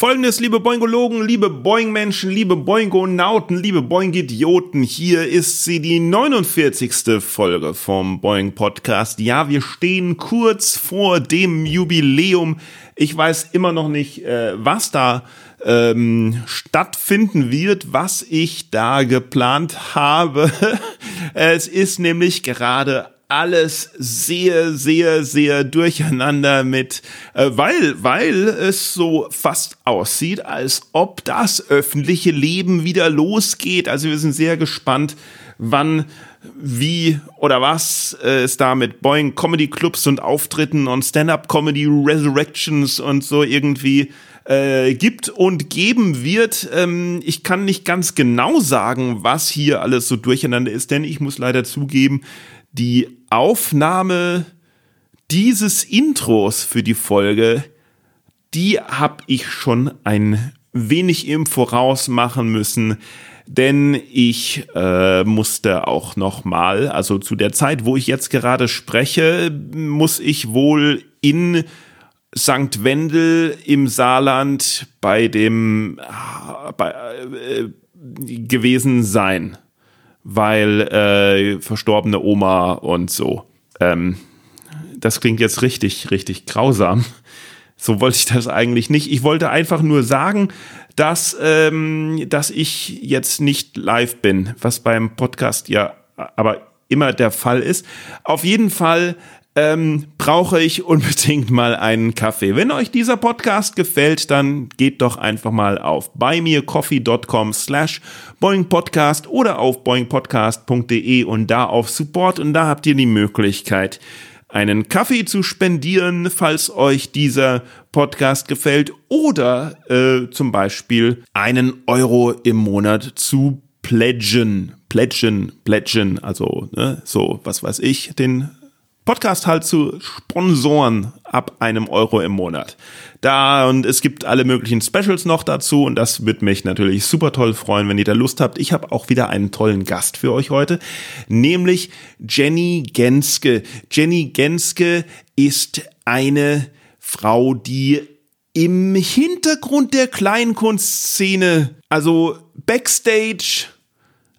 Folgendes, liebe Boingologen, liebe Boing-Menschen, liebe Boingonauten, liebe Boing-Idioten, hier ist sie, die 49. Folge vom Boing Podcast. Ja, wir stehen kurz vor dem Jubiläum. Ich weiß immer noch nicht, äh, was da ähm, stattfinden wird, was ich da geplant habe. es ist nämlich gerade alles sehr, sehr, sehr durcheinander mit, äh, weil, weil es so fast aussieht, als ob das öffentliche Leben wieder losgeht. Also wir sind sehr gespannt, wann, wie oder was äh, es da mit Boeing Comedy Clubs und Auftritten und Stand-up Comedy Resurrections und so irgendwie äh, gibt und geben wird. Ähm, ich kann nicht ganz genau sagen, was hier alles so durcheinander ist, denn ich muss leider zugeben, die Aufnahme dieses Intros für die Folge, die habe ich schon ein wenig im Voraus machen müssen, denn ich äh, musste auch noch mal, also zu der Zeit, wo ich jetzt gerade spreche, muss ich wohl in St. Wendel im Saarland bei dem äh, bei, äh, gewesen sein weil äh, verstorbene Oma und so. Ähm, das klingt jetzt richtig, richtig grausam. So wollte ich das eigentlich nicht. Ich wollte einfach nur sagen, dass, ähm, dass ich jetzt nicht live bin, was beim Podcast ja aber immer der Fall ist. Auf jeden Fall ähm, brauche ich unbedingt mal einen Kaffee. Wenn euch dieser Podcast gefällt, dann geht doch einfach mal auf buymeacoffee.com slash boingpodcast oder auf boingpodcast.de und da auf Support. Und da habt ihr die Möglichkeit, einen Kaffee zu spendieren, falls euch dieser Podcast gefällt. Oder äh, zum Beispiel einen Euro im Monat zu pledgen, pledgen, pledgen, also ne, so, was weiß ich, den Podcast halt zu Sponsoren ab einem Euro im Monat. Da und es gibt alle möglichen Specials noch dazu und das wird mich natürlich super toll freuen, wenn ihr da Lust habt. Ich habe auch wieder einen tollen Gast für euch heute, nämlich Jenny Genske. Jenny Genske ist eine Frau, die im Hintergrund der Kleinkunstszene, also Backstage,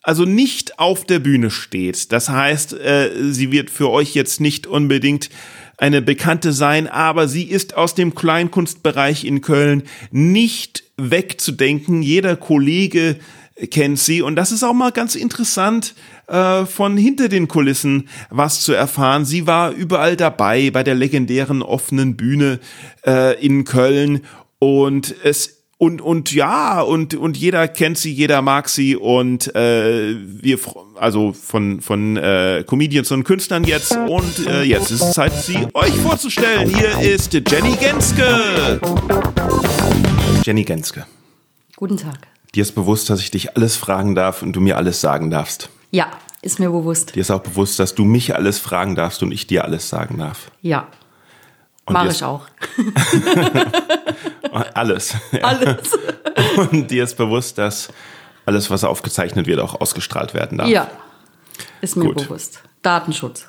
also nicht auf der Bühne steht. Das heißt, äh, sie wird für euch jetzt nicht unbedingt eine Bekannte sein, aber sie ist aus dem Kleinkunstbereich in Köln nicht wegzudenken. Jeder Kollege kennt sie und das ist auch mal ganz interessant äh, von hinter den Kulissen was zu erfahren. Sie war überall dabei bei der legendären offenen Bühne äh, in Köln und es und und ja und und jeder kennt sie, jeder mag sie und äh, wir also von von äh, Comedians und Künstlern jetzt und äh, jetzt ist es Zeit, sie euch vorzustellen. Hier ist Jenny Genske. Jenny Genske. Guten Tag. Dir ist bewusst, dass ich dich alles fragen darf und du mir alles sagen darfst. Ja, ist mir bewusst. Dir ist auch bewusst, dass du mich alles fragen darfst und ich dir alles sagen darf. Ja. Mache ich auch. alles. Ja. Alles. Und dir ist bewusst, dass alles, was aufgezeichnet wird, auch ausgestrahlt werden darf. Ja, ist mir Gut. bewusst. Datenschutz.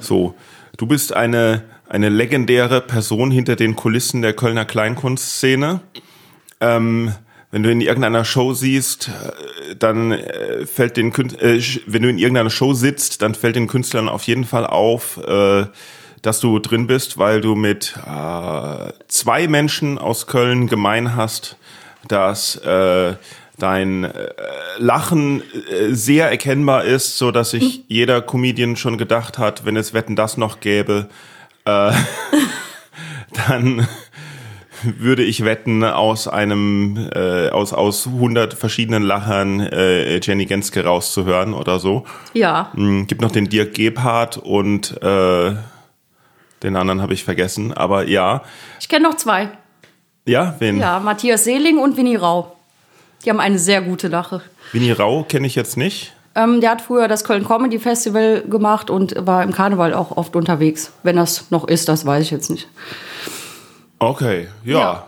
So, du bist eine, eine legendäre Person hinter den Kulissen der Kölner Kleinkunstszene. Ähm, wenn du in irgendeiner Show siehst, äh, dann äh, fällt den Künstler, äh, wenn du in irgendeiner Show sitzt, dann fällt den Künstlern auf jeden Fall auf, äh, dass du drin bist, weil du mit äh, zwei Menschen aus Köln gemein hast, dass äh, dein äh, Lachen äh, sehr erkennbar ist, so dass sich hm. jeder Comedian schon gedacht hat, wenn es Wetten das noch gäbe, äh, dann würde ich wetten, aus einem, äh, aus, aus 100 verschiedenen Lachern äh, Jenny Genske rauszuhören oder so. Ja. Mhm, gibt noch den Dirk Gebhardt und äh, den anderen habe ich vergessen, aber ja. Ich kenne noch zwei. Ja, wen? Ja, Matthias Seeling und Winnie Rau. Die haben eine sehr gute Lache. Winnie Rau kenne ich jetzt nicht. Ähm, der hat früher das Köln Comedy Festival gemacht und war im Karneval auch oft unterwegs. Wenn das noch ist, das weiß ich jetzt nicht. Okay, ja.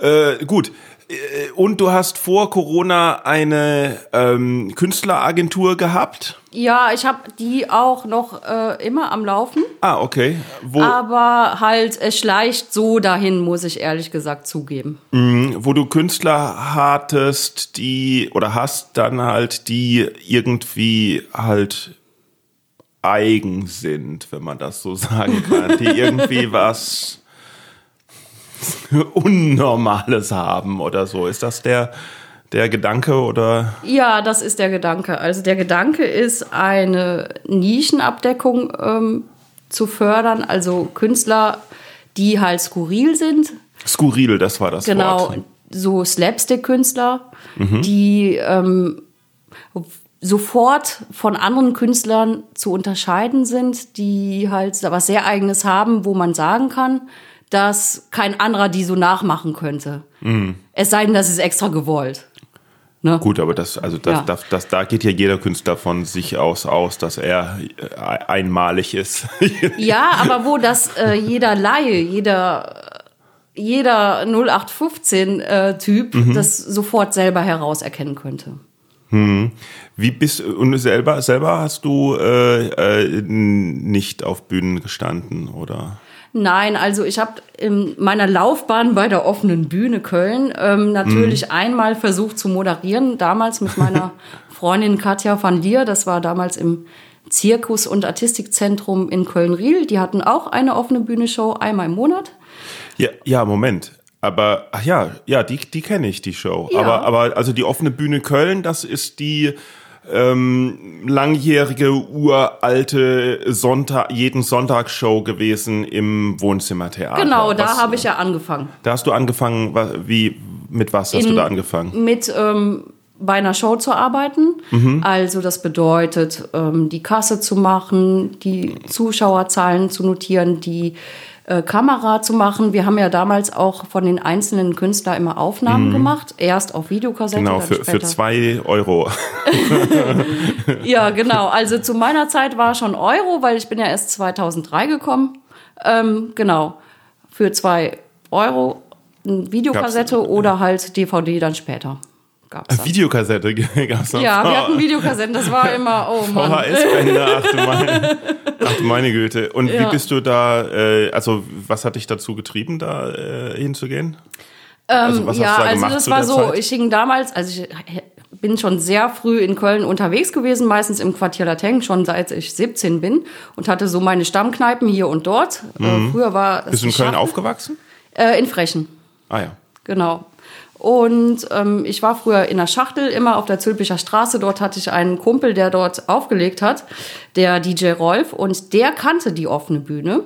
Äh, gut. Äh, Und du hast vor Corona eine ähm, Künstleragentur gehabt? Ja, ich habe die auch noch äh, immer am Laufen. Ah, okay. Wo, Aber halt, es schleicht so dahin, muss ich ehrlich gesagt zugeben. wo du Künstler hattest, die oder hast dann halt, die irgendwie halt eigen sind, wenn man das so sagen kann, die irgendwie was Unnormales haben oder so. Ist das der, der Gedanke oder? Ja, das ist der Gedanke. Also der Gedanke ist, eine Nischenabdeckung ähm, zu fördern, also Künstler, die halt skurril sind, Skurril, das war das genau, Wort. so Slapstick-Künstler, Mhm. die ähm, sofort von anderen Künstlern zu unterscheiden sind, die halt was sehr Eigenes haben, wo man sagen kann, dass kein anderer die so nachmachen könnte. Mhm. Es sei denn, das ist extra gewollt. Ne? Gut, aber das, also das, Ja. das, das, da geht ja jeder Künstler von sich aus aus, dass er äh, einmalig ist. Ja, aber wo das äh, jeder Laie, jeder, jeder 0815-Typ Mhm. das sofort selber herauserkennen könnte. Wie bist und selber selber hast du äh, äh, nicht auf Bühnen gestanden oder? Nein, also ich habe in meiner Laufbahn bei der offenen Bühne Köln ähm, natürlich einmal versucht zu moderieren, damals mit meiner Freundin Katja van Lier, das war damals im Zirkus- und Artistikzentrum in Köln-Riel. Die hatten auch eine offene Bühne-Show einmal im Monat. Ja, ja, Moment. Aber ach ja, ja, die, die kenne ich, die Show. Ja. Aber, aber also die offene Bühne Köln, das ist die ähm, langjährige, uralte Sonntag, jeden Sonntagsshow gewesen im Wohnzimmertheater. Genau, da habe ich ja angefangen. Da hast du angefangen, wie, mit was hast du In- da angefangen? mit ähm, bei einer Show zu arbeiten. Mhm. Also das bedeutet, ähm, die Kasse zu machen, die Zuschauerzahlen zu notieren, die äh, Kamera zu machen. Wir haben ja damals auch von den einzelnen Künstlern immer Aufnahmen gemacht. Erst auf Videokassette, Mhm. Genau, für, für zwei Euro. Ja, genau. Also zu meiner Zeit war schon Euro, weil ich bin ja erst 2003 gekommen. Ähm, genau. Für zwei Euro eine Videokassette oder halt DVD dann später. Gab's dann. Videokassette gab's noch. Ja, wir hatten Videokassetten, das war immer, oh Mann. VHS-Bänder, ach du meine, ach du meine Güte. Und wie Ja. bist du da, äh, also was hat dich dazu getrieben, da äh, hinzugehen? also was ja, hast du da also gemacht das war so, Zeit? ich hing damals, also ich bin schon sehr früh in Köln unterwegs gewesen, meistens im Quartier Lateng, schon seit ich 17 bin und hatte so meine Stammkneipen hier und dort. Äh, früher war es Mhm. Bist du in Köln aufgewachsen? Äh, in Frechen, Ah ja. genau. Und ähm, ich war früher in der Schachtel, immer auf der Zülpicher Straße. Dort hatte ich einen Kumpel, der dort aufgelegt hat, der DJ Rolf. Und der kannte die offene Bühne.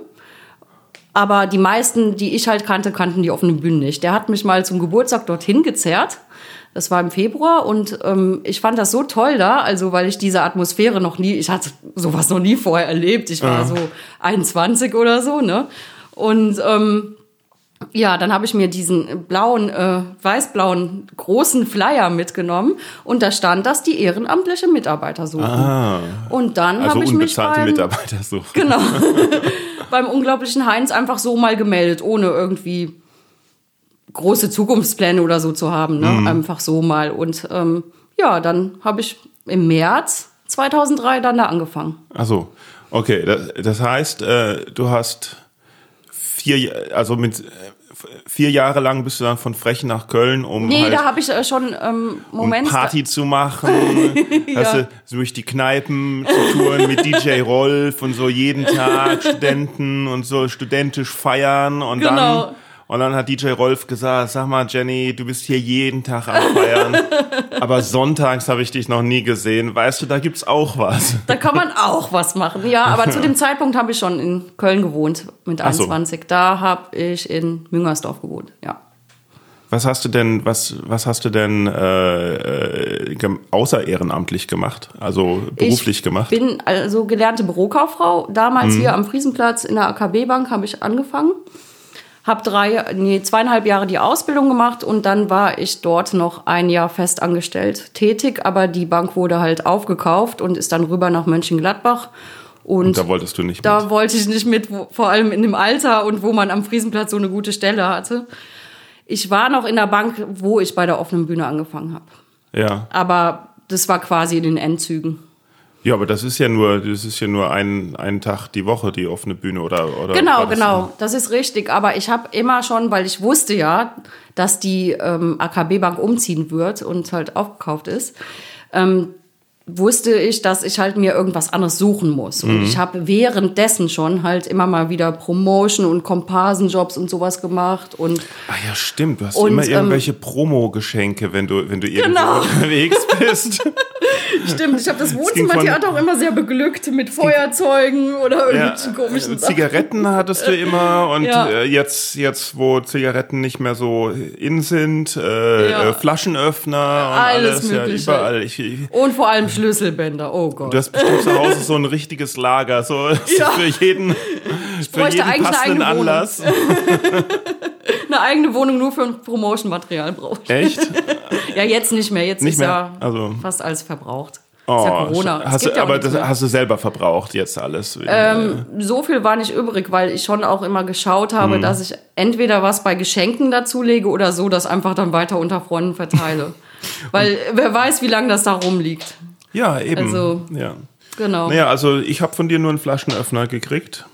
Aber die meisten, die ich halt kannte, kannten die offene Bühne nicht. Der hat mich mal zum Geburtstag dorthin gezerrt. Das war im Februar und ähm, ich fand das so toll da, also weil ich diese Atmosphäre noch nie, ich hatte sowas noch nie vorher erlebt. Ich war so 21 oder so, ne? Und ähm, ja, dann habe ich mir diesen blauen, äh, weiß-blauen großen Flyer mitgenommen und da stand, dass die ehrenamtliche Mitarbeiter suchen. Und dann Also habe ich mich unbezahlte beim, Mitarbeiter so. genau, beim unglaublichen Heinz einfach so mal gemeldet, ohne irgendwie große Zukunftspläne oder so zu haben. Ne? Einfach so mal. Und ähm, ja, dann habe ich im März 2003 dann da angefangen. Also, okay, das, das heißt, äh, du hast vier, also mit äh, vier Jahre lang bist du dann von Frechen nach Köln, um Nee, halt da habe ich äh, schon ähm, um Moment. Party zu machen, hast du durch die Kneipen zu touren mit DJ Rolf und so jeden Tag Studenten und so studentisch feiern und Genau. dann und dann hat DJ Rolf gesagt, sag mal Jenny, du bist hier jeden Tag am Feiern, aber sonntags habe ich dich noch nie gesehen. Weißt du, da gibt's auch was. Da kann man auch was machen. Ja, aber zu dem Zeitpunkt habe ich schon in Köln gewohnt mit Ach so. 21. Da habe ich in Müngersdorf gewohnt. Ja. Was hast du denn, was, was hast du denn äh, äh, außer ehrenamtlich gemacht? Also beruflich ich gemacht? bin also gelernte Bürokauffrau. Damals Mhm. hier am Friesenplatz in der AKB-Bank habe ich angefangen. Habe drei, nee, zweieinhalb Jahre die Ausbildung gemacht und dann war ich dort noch ein Jahr festangestellt tätig, aber die Bank wurde halt aufgekauft und ist dann rüber nach Mönchengladbach. Und, Und da wolltest du nicht da mit. wollte ich nicht mit, vor allem in dem Alter und wo man am Friesenplatz so eine gute Stelle hatte. Ich war noch in der Bank, wo ich bei der offenen Bühne angefangen habe. Ja. Aber das war quasi in den Endzügen. Ja, aber das ist ja nur, das ist ja nur ein, ein Tag die Woche, die offene Bühne oder, oder Genau, das- genau, das ist richtig. Aber ich habe immer schon, weil ich wusste ja, dass die ähm, AKB-Bank umziehen wird und halt aufgekauft ist, ähm, wusste ich, dass ich halt mir irgendwas anderes suchen muss. Mhm. Und ich habe währenddessen schon halt immer mal wieder Promotion und Komparsenjobs und sowas gemacht. Und Ah ja, stimmt. Du hast Und, immer ähm, irgendwelche Promo-Geschenke, wenn du, wenn du irgendwo Genau. unterwegs bist. stimmt, ich habe das Wohnzimmertheater auch immer sehr beglückt mit Feuerzeugen oder Ja, irgendwelchen komischen äh, Sachen. Zigaretten hattest du immer und Ja. äh, jetzt, jetzt, wo Zigaretten nicht mehr so in sind, äh, Ja. äh, Flaschenöffner und Alles alles, ja, Mögliche. überall. Ich, ich, Und vor allem Schlüsselbänder, oh Gott. du hast bestimmt zu Hause so ein richtiges Lager, so Ja. für jeden, für jeden passenden. Anlass. Eine eigene Wohnung nur für Promotion-Material braucht. Echt? Ja, jetzt nicht mehr. Jetzt Nicht ist mehr? ja Also- fast alles verbraucht. Oh, ist ja Corona. Hast du, ja aber das mehr. hast du selber verbraucht jetzt alles. Ähm, so viel war nicht übrig, weil ich schon auch immer geschaut habe, Mhm. dass ich entweder was bei Geschenken dazulege oder so, das einfach dann weiter unter Freunden verteile. weil wer weiß, wie lange das da rumliegt. ja, eben. also- ja. Genau. Naja, also ich habe von dir nur einen Flaschenöffner gekriegt.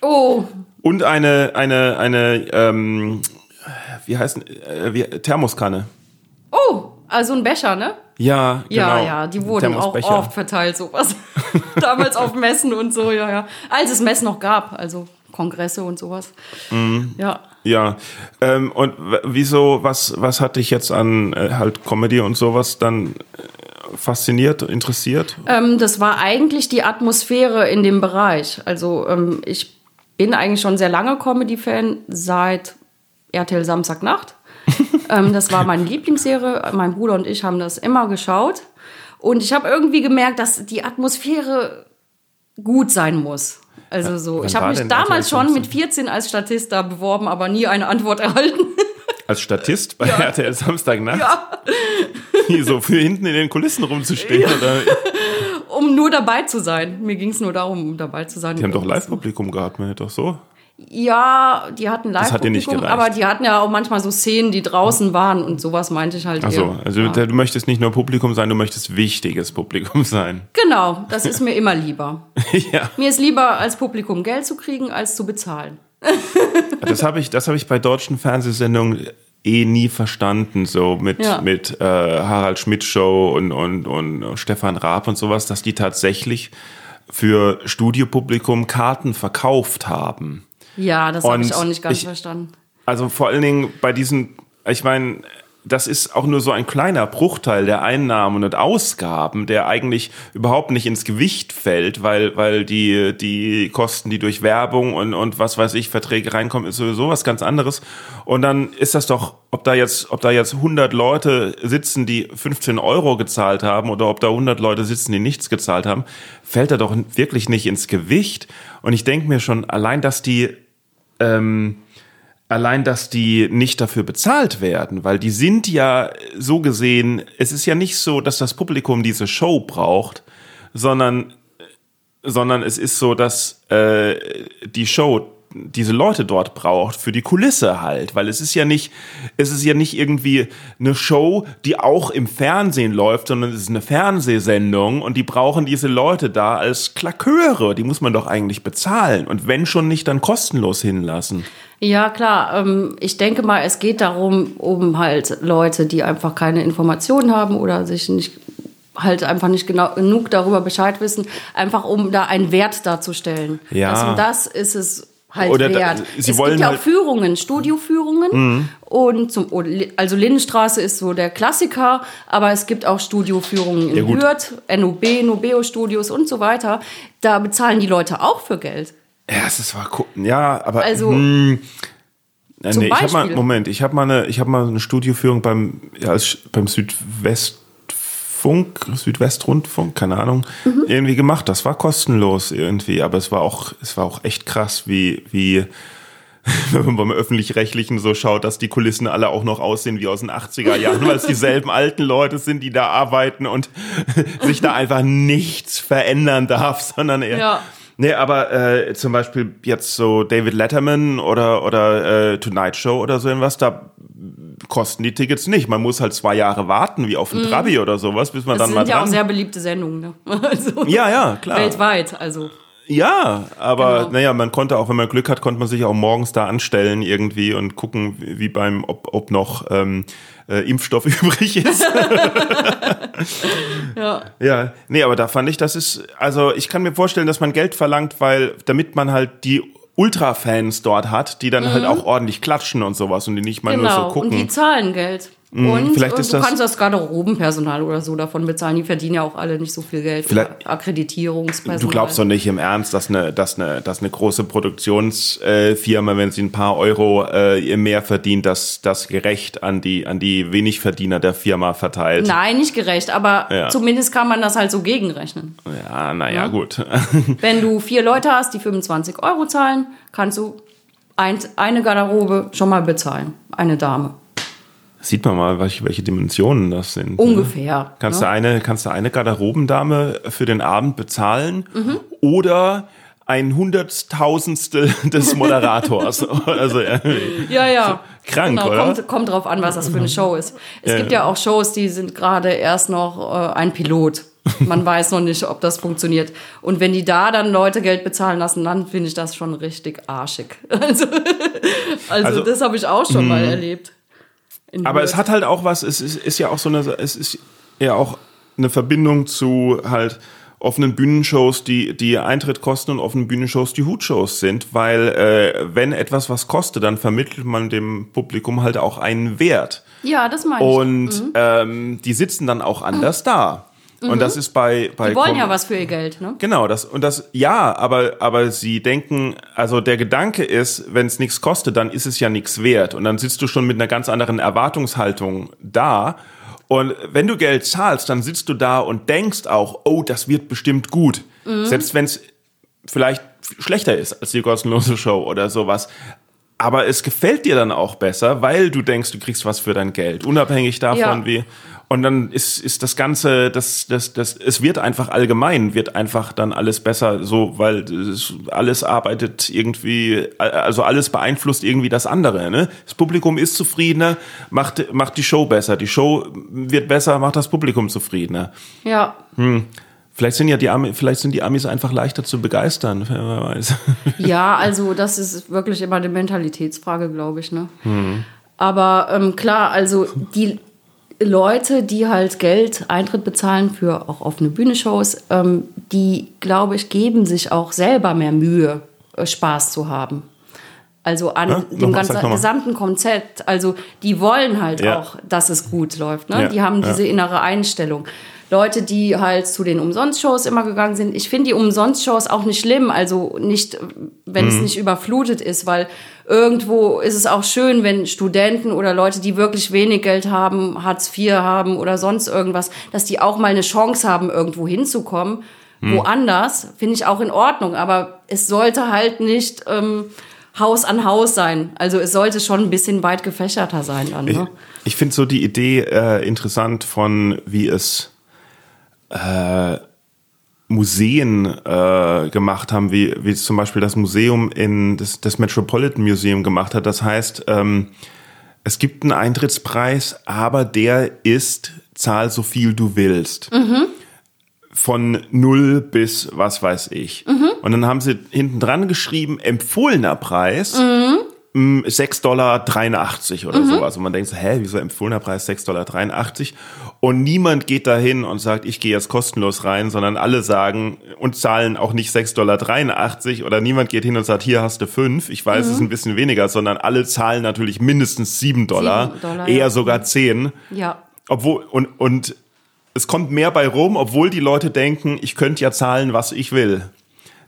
Oh, Und eine, eine, eine, ähm, wie heißt äh, wie, Thermoskanne. Oh, also ein Becher, ne? Ja, genau. Ja, ja, die wurden auch oft verteilt, sowas. Damals auf Messen und so, ja, ja. Als es Messen noch gab, also Kongresse und sowas. Mhm. Ja. Ja, ähm, und wieso, was, was hat dich jetzt an äh, halt Comedy und sowas dann äh, fasziniert, interessiert? Ähm, das war eigentlich die Atmosphäre in dem Bereich. Also ähm, ich bin eigentlich schon sehr lange Comedy-Fan seit RTL Samstagnacht. ähm, das war meine Lieblingsserie. Mein Bruder und ich haben das immer geschaut. Und ich habe irgendwie gemerkt, dass die Atmosphäre gut sein muss. Also so. wann Ich habe mich damals schon mit 14 als Statist da beworben, aber nie eine Antwort erhalten. Als Statist bei RTL Samstagnacht? Ja. So für hinten in den Kulissen rumzustehen? Oder? um nur dabei zu sein. Mir ging es nur darum, um dabei zu sein. Die haben doch Live-Publikum gehabt, man doch so. Ja, die hatten live hat dir nicht gereicht. aber die hatten ja auch manchmal so Szenen, die draußen waren und sowas meinte ich halt Achso, eher. also ja. du möchtest nicht nur Publikum sein, du möchtest wichtiges Publikum sein. Genau, das ist mir immer lieber. ja. Mir ist lieber als Publikum Geld zu kriegen, als zu bezahlen. Das habe ich, das habe ich bei deutschen Fernsehsendungen eh nie verstanden, so mit, Ja. mit äh, Harald Schmidt Show und, und, und Stefan Raab und sowas, dass die tatsächlich für Studiopublikum Karten verkauft haben. Ja, das habe ich auch nicht ganz ich- verstanden. Also vor allen Dingen bei diesen, ich meine, das ist auch nur so ein kleiner Bruchteil der Einnahmen und Ausgaben, der eigentlich überhaupt nicht ins Gewicht fällt, weil, weil die, die Kosten, die durch Werbung und, und was weiß ich, Verträge reinkommen, ist sowieso was ganz anderes. Und dann ist das doch, ob da jetzt, ob da jetzt 100 Leute sitzen, die 15 Euro gezahlt haben oder ob da 100 Leute sitzen, die nichts gezahlt haben, fällt da doch wirklich nicht ins Gewicht. Und ich denke mir schon, allein, dass die, ähm, allein, dass die nicht dafür bezahlt werden, weil die sind ja so gesehen, es ist ja nicht so, dass das Publikum diese Show braucht, sondern, sondern es ist so, dass äh, die Show diese Leute dort braucht für die Kulisse halt, weil es ist ja nicht, es ist ja nicht irgendwie eine Show, die auch im Fernsehen läuft, sondern es ist eine Fernsehsendung und die brauchen diese Leute da als Klaköre, die muss man doch eigentlich bezahlen und wenn schon nicht, dann kostenlos hinlassen. Ja, klar. Ähm, ich denke mal, es geht darum, um halt Leute, die einfach keine Informationen haben oder sich nicht halt einfach nicht genau genug darüber Bescheid wissen, einfach um da einen Wert darzustellen. Ja. Das, und das ist es halt Oder da- wert. sie es wollen gibt ja auch halt- Führungen, Studioführungen und zum also Lindenstraße ist so der Klassiker, aber es gibt auch Studioführungen in Ja, gut. Hürth, NOB, Nobeo Studios und so weiter. Da bezahlen die Leute auch für Geld. Ja, es ist war. Ja, aber Also hm, äh, nee, ich habe mal. Moment, ich habe mal eine ich habe mal eine Studioführung beim ja, als, beim Südwestfunk, Südwestrundfunk, keine Ahnung, Mhm. irgendwie gemacht. Das war kostenlos irgendwie, aber es war auch es war auch echt krass, wie wie wenn man beim Öffentlich-Rechtlichen so schaut, dass die Kulissen alle auch noch aussehen wie aus den 80er Jahren, weil es dieselben alten Leute sind, die da arbeiten und sich da einfach nichts verändern darf, sondern eher. Ja. Nee, aber äh, zum Beispiel jetzt so David Letterman oder, oder äh, Tonight Show oder so irgendwas, da kosten die Tickets nicht. Man muss halt zwei Jahre warten, wie auf ein Trabi oder sowas, bis man Das dann mal sind ja auch sehr beliebte Sendungen, ne? Also, ja, ja, klar. Weltweit, also. Ja, aber Genau. naja, man konnte auch, wenn man Glück hat, konnte man sich auch morgens da anstellen irgendwie und gucken, wie wie beim, ob, ob noch ähm, äh, Impfstoff übrig ist. Ja. ja, nee, aber da fand ich, das ist, also ich kann mir vorstellen, dass man Geld verlangt, weil, damit man halt die Ultra-Fans dort hat, die dann halt auch ordentlich klatschen und sowas und die nicht mal Mhm. Genau, nur so und die gucken. Mhm, zahlen Geld. Und vielleicht äh, ist du das- kannst das Garderobenpersonal oder so davon bezahlen. Die verdienen ja auch alle nicht so viel Geld. Vielleicht- Akkreditierungspersonal. Du glaubst doch nicht im Ernst, dass eine, dass eine, dass eine große Produktionsfirma, wenn sie ein paar Euro äh, mehr verdient, dass das gerecht an die, an die Wenigverdiener der Firma verteilt. Nein, nicht gerecht, aber Ja. zumindest kann man das halt so gegenrechnen. Ja, naja, gut. Wenn du vier Leute hast, die 25 Euro zahlen, kannst du ein, eine Garderobe schon mal bezahlen. Eine Dame. Sieht man mal, welche, welche Dimensionen das sind. ne? Ungefähr. Kannst, ne? du eine, kannst du eine Garderobendame für den Abend bezahlen Mhm. oder ein Hunderttausendstel des Moderators. also, ja. Ja, ja. Krank, genau, oder? Kommt, kommt drauf an, was das für eine Show ist. Es Ja, gibt ja. ja auch Shows, die sind gerade erst noch äh, ein Pilot. Man weiß noch nicht, ob das funktioniert. Und wenn die da dann Leute Geld bezahlen lassen, dann finde ich das schon richtig arschig. Also, also, Also- das habe ich auch schon mal erlebt. Aber Hürth. es hat halt auch was, es ist, ist ja auch so eine, es ist ja auch eine Verbindung zu halt offenen Bühnenshows, die, die Eintritt kosten und offenen Bühnenshows, die Hutshows sind, weil äh, wenn etwas was kostet, dann vermittelt man dem Publikum halt auch einen Wert. Ja, das meine ich. Und ähm, die sitzen dann auch anders da. Und das ist bei, bei Mhm. Die wollen Com- ja was für ihr Geld, ne? Genau, das und das ja, aber aber sie denken, also der Gedanke ist, wenn es nichts kostet, dann ist es ja nichts wert und dann sitzt du schon mit einer ganz anderen Erwartungshaltung da und wenn du Geld zahlst, dann sitzt du da und denkst auch, oh, das wird bestimmt gut, selbst wenn es vielleicht schlechter ist als die kostenlose Show oder sowas. Aber es gefällt dir dann auch besser, weil du denkst, du kriegst was für dein Geld, unabhängig davon, Ja. wie. Und dann ist, ist das Ganze, das, das, das, es wird einfach allgemein, wird einfach dann alles besser, so, weil es, alles arbeitet irgendwie, also alles beeinflusst irgendwie das andere. Ne? Das Publikum ist zufriedener, macht, macht die Show besser. Die Show wird besser, macht das Publikum zufriedener. Ja. Vielleicht sind ja die Amis, vielleicht sind die Amis einfach leichter zu begeistern, wer weiß. Ja, also das ist wirklich immer eine Mentalitätsfrage, glaube ich. Ne? Mhm. Aber ähm, klar, also die Leute, die halt Geld, Eintritt bezahlen für auch offene Bühnenshows, ähm, die, glaube ich, geben sich auch selber mehr Mühe, äh, Spaß zu haben. Also an Ja, dem ganzen, gesamten Konzept. Also die wollen halt Ja. auch, dass es gut läuft. Ne? Ja, Die haben diese innere Einstellung. Leute, die halt zu den Umsonst-Shows immer gegangen sind. Ich finde die Umsonst-Shows auch nicht schlimm, also nicht, wenn Mhm. es nicht überflutet ist, weil irgendwo ist es auch schön, wenn Studenten oder Leute, die wirklich wenig Geld haben, Hartz IV haben oder sonst irgendwas, dass die auch mal eine Chance haben, irgendwo hinzukommen. Mhm. Woanders finde ich auch in Ordnung, aber es sollte halt nicht ähm, Haus an Haus sein. Also es sollte schon ein bisschen weit gefächerter sein dann. Ich, Ne? ich finde so die Idee äh, interessant von, wie es äh, Museen äh, gemacht haben, wie, wie es zum Beispiel das Museum in das, das Metropolitan Museum gemacht hat. Das heißt, ähm, es gibt einen Eintrittspreis, aber der ist, zahl so viel du willst. Von null bis was weiß ich. Und dann haben sie hinten dran geschrieben, empfohlener Preis. 6,83 Dollar oder sowas. Und man denkt so, hä, wieso empfohlener Preis 6,83 Dollar? Und niemand geht dahin und sagt, ich gehe jetzt kostenlos rein, sondern alle sagen und zahlen auch nicht 6,83 Dollar oder niemand geht hin und sagt, hier hast du fünf. Ich weiß, es ist ein bisschen weniger, sondern alle zahlen natürlich mindestens 7 Dollar, Sieben Dollar, eher ja. sogar 10. Ja. Obwohl, und, und es kommt mehr bei rum, obwohl die Leute denken, ich könnte ja zahlen, was ich will.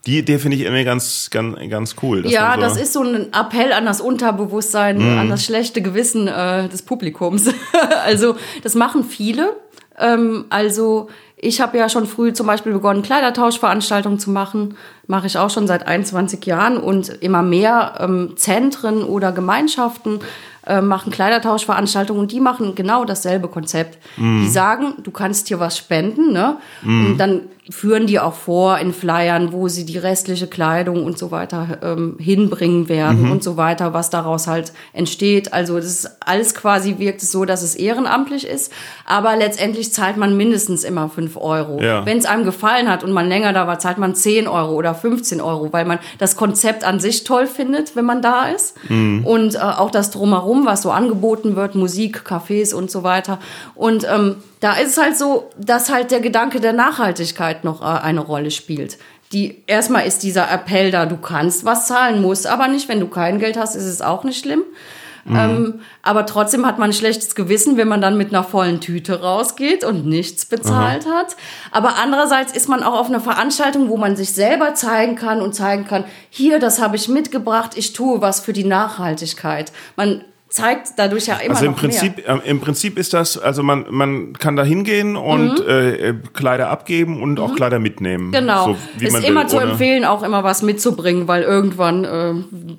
Die Idee finde ich irgendwie ganz, ganz, ganz cool. Ja, so, das ist so ein Appell an das Unterbewusstsein, Mhm. an das schlechte Gewissen äh, des Publikums. also das machen viele. Ähm, also Ich habe ja schon früh zum Beispiel begonnen, Kleidertauschveranstaltungen zu machen. Mache ich auch schon seit 21 Jahren und immer mehr ähm, Zentren oder Gemeinschaften äh, machen Kleidertauschveranstaltungen und die machen genau dasselbe Konzept. Mm. Die sagen, du kannst hier was spenden, ne? Mm. Und dann führen die auch vor in Flyern, wo sie die restliche Kleidung und so weiter ähm, hinbringen werden mhm. und so weiter, was daraus halt entsteht. Also das ist alles quasi wirkt es so, dass es ehrenamtlich ist, aber letztendlich zahlt man mindestens immer fünf Euro. Ja. Wenn es einem gefallen hat und man länger da war, zahlt man zehn Euro oder 15 Euro, weil man das Konzept an sich toll findet, wenn man da ist. Mhm. Und äh, auch das drumherum, was so angeboten wird, Musik, Cafés und so weiter. Und ähm, da ist es halt so, dass halt der Gedanke der Nachhaltigkeit noch äh, eine Rolle spielt. Die, erstmal ist dieser Appell da, du kannst was zahlen, musst aber nicht. Wenn du kein Geld hast, ist es auch nicht schlimm. Mhm. Ähm, aber trotzdem hat man ein schlechtes Gewissen, wenn man dann mit einer vollen Tüte rausgeht und nichts bezahlt mhm. hat. Aber andererseits ist man auch auf einer Veranstaltung, wo man sich selber zeigen kann und zeigen kann, hier, das habe ich mitgebracht, ich tue was für die Nachhaltigkeit. Man zeigt dadurch ja immer also im noch Prinzip, mehr. Äh, Im Prinzip ist das, also man, man kann da hingehen und mhm. äh, Kleider abgeben und mhm. auch Kleider mitnehmen. Genau. So, wie ist man immer will, zu empfehlen, auch immer was mitzubringen, weil irgendwann äh,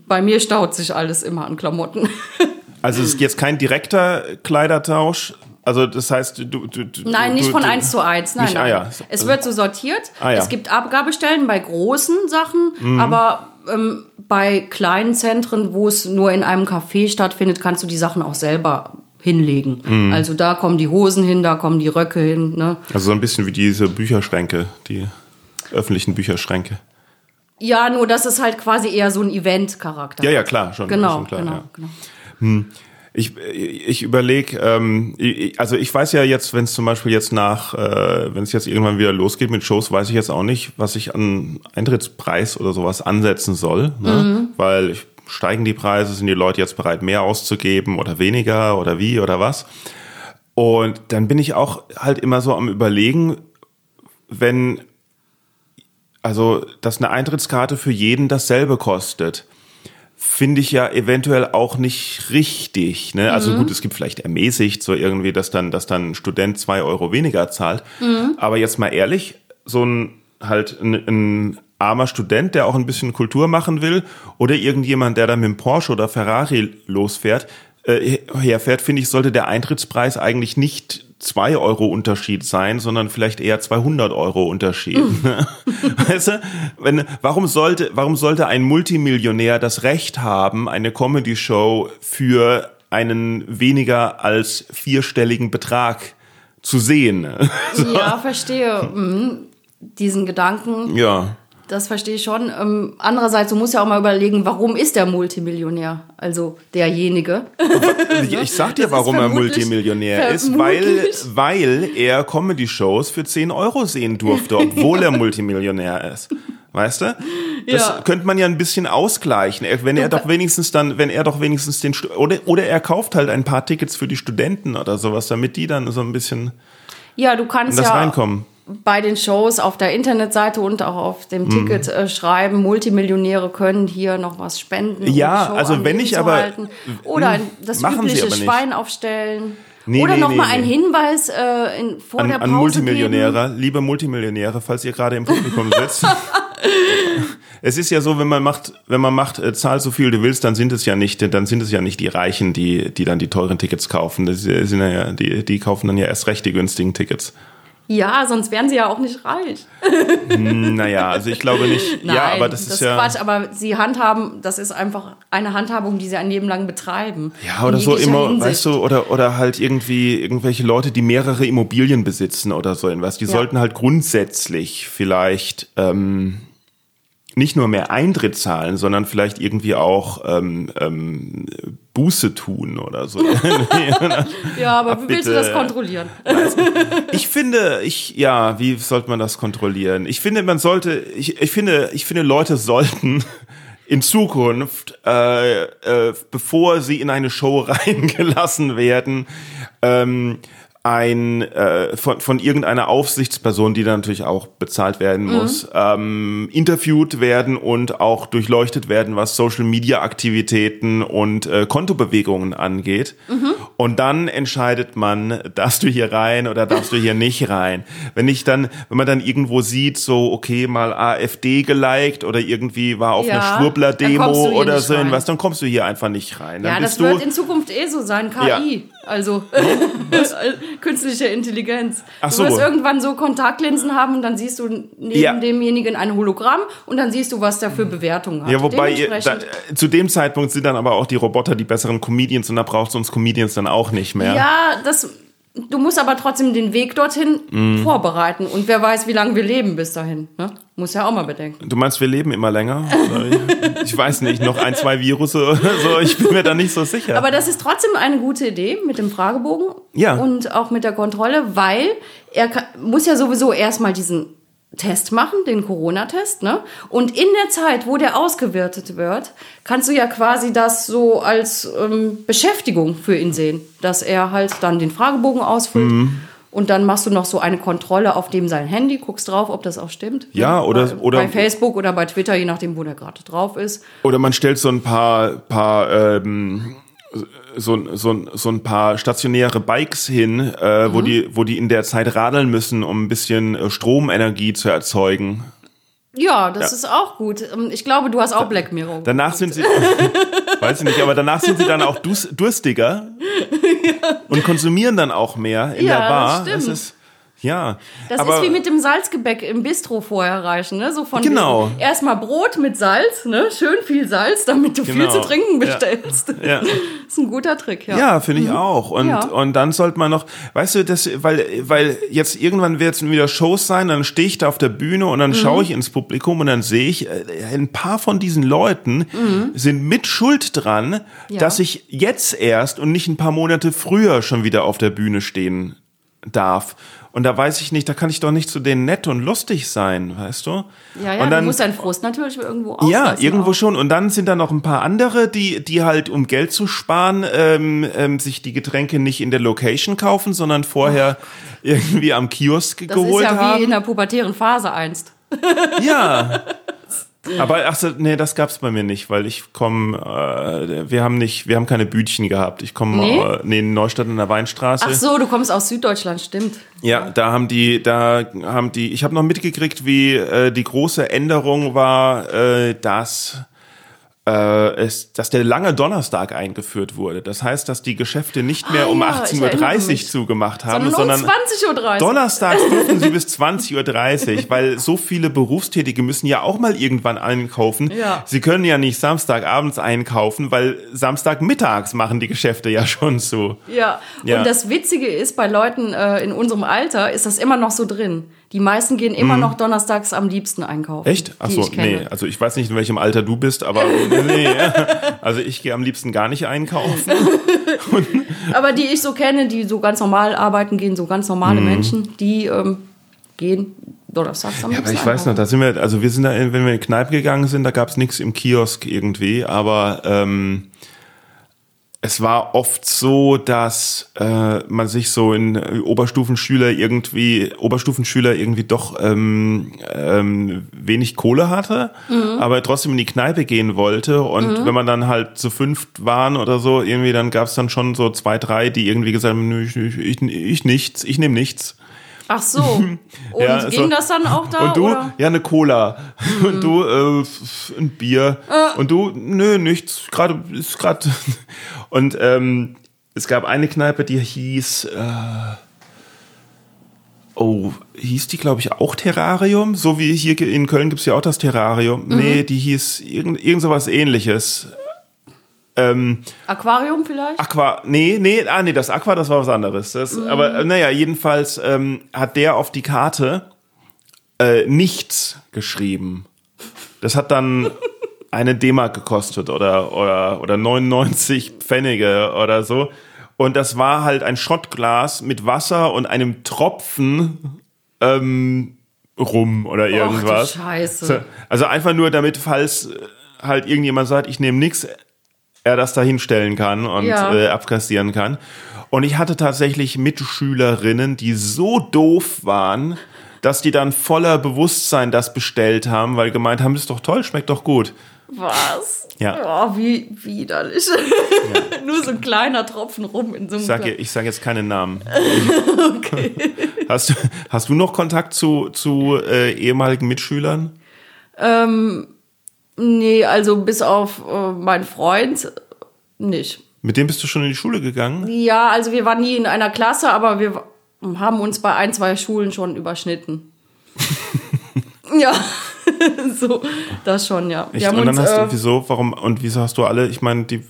bei mir staut sich alles immer an Klamotten. also es ist jetzt kein direkter Kleidertausch, also das heißt, du, du, du Nein, nicht du, von eins zu eins. Nein, nicht, nein. Ah, ja. Es wird so sortiert. Ah, ja. Es gibt Abgabestellen bei großen Sachen, mhm. aber ähm, bei kleinen Zentren, wo es nur in einem Café stattfindet, kannst du die Sachen auch selber hinlegen. Mhm. Also da kommen die Hosen hin, da kommen die Röcke hin. Ne? Also so ein bisschen wie diese Bücherschränke, die öffentlichen Bücherschränke. Ja, nur das ist halt quasi eher so ein Event-Charakter. Ja, ja, klar, schon. Genau, schon klar, genau, ja. genau. Hm. Ich, ich überlege, ähm, also ich weiß ja jetzt, wenn es zum Beispiel jetzt nach, äh, wenn es jetzt irgendwann wieder losgeht mit Shows, weiß ich jetzt auch nicht, was ich an Eintrittspreis oder sowas ansetzen soll, ne? Mhm. weil steigen die Preise, sind die Leute jetzt bereit, mehr auszugeben oder weniger oder wie oder was? Und dann bin ich auch halt immer so am überlegen, wenn also dass eine Eintrittskarte für jeden dasselbe kostet finde ich ja eventuell auch nicht richtig. Ne? Also mhm. gut, es gibt vielleicht ermäßigt so irgendwie, dass dann, dass dann ein Student zwei Euro weniger zahlt. Mhm. Aber jetzt mal ehrlich, so ein halt ein, ein armer Student, der auch ein bisschen Kultur machen will, oder irgendjemand, der dann mit dem Porsche oder Ferrari losfährt, äh, herfährt, finde ich, sollte der Eintrittspreis eigentlich nicht zwei Euro Unterschied sein, sondern vielleicht eher 200 Euro Unterschied. Mm. weißt du, wenn, warum sollte, warum sollte ein Multimillionär das Recht haben, eine Comedy Show für einen weniger als vierstelligen Betrag zu sehen? so. Ja, verstehe. Mhm. Diesen Gedanken. Ja. Das verstehe ich schon. Ähm, andererseits, du musst ja auch mal überlegen, warum ist der Multimillionär? Also derjenige. Ich sag dir, warum er Multimillionär ist, weil, weil er Comedy-Shows für 10 Euro sehen durfte, obwohl er Multimillionär ist. Weißt du? Das ja. könnte man ja ein bisschen ausgleichen. Wenn er doch wenigstens dann, wenn er doch wenigstens den, oder, oder er kauft halt ein paar Tickets für die Studenten oder sowas, damit die dann so ein bisschen ja, du kannst das ja reinkommen bei den Shows auf der Internetseite und auch auf dem mhm. Ticket äh, schreiben, Multimillionäre können hier noch was spenden. Ja, um also wenn ich aber. Halten. Oder ein, das übliche Schwein aufstellen. Nee, Oder nee, nochmal nee, einen Hinweis äh, in, vor an, der Pause An Multimillionäre, geben. liebe Multimillionäre, falls ihr gerade im Publikum sitzt. es ist ja so, wenn man macht, wenn man macht, äh, zahl so viel du willst, dann sind es ja nicht, dann sind es ja nicht die Reichen, die, die dann die teuren Tickets kaufen. Das sind ja, die, die kaufen dann ja erst recht die günstigen Tickets. Ja, sonst wären sie ja auch nicht reich. Hm, naja, also ich glaube nicht. Nein, ja, aber das, das ist ja. Quatsch, aber sie handhaben, das ist einfach eine Handhabung, die sie ein Leben lang betreiben. Ja, oder so immer, Hinsicht. weißt du, oder, oder halt irgendwie irgendwelche Leute, die mehrere Immobilien besitzen oder so irgendwas. Die ja. sollten halt grundsätzlich vielleicht ähm, nicht nur mehr Eintritt zahlen, sondern vielleicht irgendwie auch ähm, ähm, Buße tun oder so. ja, aber wie willst du das kontrollieren? ich finde, ich, ja, wie sollte man das kontrollieren? Ich finde, man sollte, ich, ich finde, ich finde, Leute sollten in Zukunft, äh, äh, bevor sie in eine Show reingelassen werden, ähm, ein äh, von, von irgendeiner Aufsichtsperson, die dann natürlich auch bezahlt werden muss, ähm, interviewt werden und auch durchleuchtet werden, was Social Media Aktivitäten und äh, Kontobewegungen angeht. Und dann entscheidet man, darfst du hier rein oder darfst du hier nicht rein. Wenn ich dann, wenn man dann irgendwo sieht, so okay, mal AfD geliked oder irgendwie war auf Ja, einer Schwurbler-Demo oder so irgendwas, dann kommst du hier einfach nicht rein. Dann Ja, das wird du, in Zukunft eh so sein, KI. Also künstliche Intelligenz. Ach Du so. wirst irgendwann so Kontaktlinsen haben und dann siehst du neben Ja. demjenigen ein Hologramm und dann siehst du, was der für Bewertungen hat. Ja, wobei ihr, da, äh, zu dem Zeitpunkt sind dann aber auch die Roboter die besseren Comedians und da braucht es uns Comedians dann auch nicht mehr. Ja, das. Du musst aber trotzdem den Weg dorthin Mhm. vorbereiten. Und wer weiß, wie lange wir leben bis dahin. Ne? Muss ja auch mal bedenken. Du meinst, wir leben immer länger? Ich weiß nicht, noch ein, zwei Virusse oder so, ich bin mir da nicht so sicher. Aber das ist trotzdem eine gute Idee mit dem Fragebogen Ja. und auch mit der Kontrolle, weil er kann, muss ja sowieso erstmal diesen Test machen, den Corona-Test, ne? Und in der Zeit, wo der ausgewertet wird, kannst du ja quasi das so als ähm, Beschäftigung für ihn sehen, dass er halt dann den Fragebogen ausfüllt. Mhm. Und dann machst du noch so eine Kontrolle auf dem sein Handy, guckst drauf, ob das auch stimmt. Ja, oder- bei, oder- bei Facebook oder bei Twitter, je nachdem, wo der gerade drauf ist. Oder man stellt so ein paar, paar ähm, so, so, so ein paar stationäre Bikes hin, äh, Mhm. wo, die, wo die in der Zeit radeln müssen, um ein bisschen äh, Stromenergie zu erzeugen. Ja, das ist auch gut. Ähm, Ich glaube, du hast auch Black Mirror. Danach sind sie, weiß ich nicht, aber danach sind sie dann auch durstiger und konsumieren dann auch mehr in Ja, der Bar. das stimmt. ist, ja. Das ist wie mit dem Salzgebäck im Bistro vorher reichen, ne? So von Genau. Erstmal Brot mit Salz, ne? Schön viel Salz, damit du viel Genau. zu trinken Ja. bestellst. Ja. ist ein guter Trick, ja. Ja, finde ich auch. Und, Ja. und dann sollte man noch, weißt du, das, weil, weil jetzt irgendwann wird es wieder Shows sein, dann stehe ich da auf der Bühne und dann schaue ich ins Publikum und dann sehe ich, äh, ein paar von diesen Leuten sind mit Schuld dran, Ja. dass ich jetzt erst und nicht ein paar Monate früher schon wieder auf der Bühne stehen darf. Und da weiß ich nicht, da kann ich doch nicht zu denen nett und lustig sein, weißt du? Ja, ja, und dann, du musst deinen Frust natürlich irgendwo ja, auslassen irgendwo auch. schon. Und dann sind da noch ein paar andere, die, die halt, um Geld zu sparen, ähm, ähm, sich die Getränke nicht in der Location kaufen, sondern vorher irgendwie am Kiosk Das ist geholt ja wie haben. in der pubertären Phase einst. Ja. Aber ach so, nee, das gab's bei mir nicht, weil ich komme, äh, wir haben nicht, wir haben keine Bütchen gehabt. Ich komme Nee? äh, nee, in Neustadt in der Weinstraße. Ach so, du kommst aus Süddeutschland, stimmt. Ja, da haben die, da haben die, ich habe noch mitgekriegt, wie äh, die große Änderung war, äh, dass äh, es, dass der lange Donnerstag eingeführt wurde. Das heißt, dass die Geschäfte nicht mehr Ah um ja, ich 18.30 erinnere Uhr zugemacht haben, Sondern um sondern 20.30 Uhr. Donnerstags dürfen sie bis 20.30 Uhr, weil so viele Berufstätige müssen ja auch mal irgendwann einkaufen. Ja. Sie können ja nicht Samstagabends einkaufen, weil Samstagmittags machen die Geschäfte ja schon zu. Ja. Ja. und das Witzige ist, bei Leuten äh, in unserem Alter ist das immer noch so drin. Die meisten gehen immer noch donnerstags am liebsten einkaufen. Mhm. Echt? Achso, nee. Also ich weiß nicht, in welchem Alter du bist, aber nee. Also ich gehe am liebsten gar nicht einkaufen. Aber die ich so kenne, die so ganz normal arbeiten gehen, so ganz normale Menschen, die ähm, gehen donnerstags am Mhm. Ja, aber ich weiß noch, einkaufen. da sind wir, also wir sind da, wenn wir in die Kneipe gegangen sind, da gab es nichts im Kiosk irgendwie, aber ähm, es war oft so, dass äh, man sich so in äh, Oberstufenschüler irgendwie, Oberstufenschüler irgendwie doch ähm, ähm, wenig Kohle hatte, aber trotzdem in die Kneipe gehen wollte. Und wenn man dann halt zu fünft waren oder so, irgendwie, dann gab es dann schon so zwei, drei, die irgendwie gesagt haben, nö, ich, ich, ich nichts, ich nehme nichts. Ach so. Und Ja, ging so. das dann auch da? Und du, oder? ja, eine Cola. Und du, äh, ein Bier. Und du, nö, nichts. Gerade, ist gerade. Und ähm, es gab eine Kneipe, die hieß. Äh, oh, hieß die, glaube ich, auch Terrarium? So wie hier in Köln gibt's ja auch das Terrarium. Nee, die hieß irgend, irgend sowas ähnliches. Ähm, Aquarium vielleicht? Aqua, nee, nee, ah, nee, das Aqua, das war was anderes. Das, Aber äh, naja, jedenfalls ähm, hat der auf die Karte äh, nichts geschrieben. Das hat dann eine D-Mark gekostet oder, oder, oder 99 Pfennige oder so. Und das war halt ein Schottglas mit Wasser und einem Tropfen ähm, rum oder irgendwas. du Scheiße. Also einfach nur damit, falls äh, halt irgendjemand sagt, ich nehme nix, er das da hinstellen kann und Ja. äh, abkassieren kann. Und ich hatte tatsächlich Mitschülerinnen, die so doof waren, dass die dann voller Bewusstsein das bestellt haben, weil gemeint haben, ist doch toll, schmeckt doch gut. Was? Ja. Oh, wie widerlich. Nur so ein kleiner Tropfen rum in so einem Ich sage sag jetzt keine Namen. Hast, du- hast du noch Kontakt zu, zu äh, ehemaligen Mitschülern? Nee, also bis auf äh, meinen Freund nicht. Mit dem bist du schon in die Schule gegangen? Ja, also wir waren nie in einer Klasse, aber wir haben uns bei ein, zwei Schulen schon überschnitten. ja, so, das schon, ja. Echt? Und dann uns, hast äh, du, wieso, warum, und wieso hast du alle, ich meine, die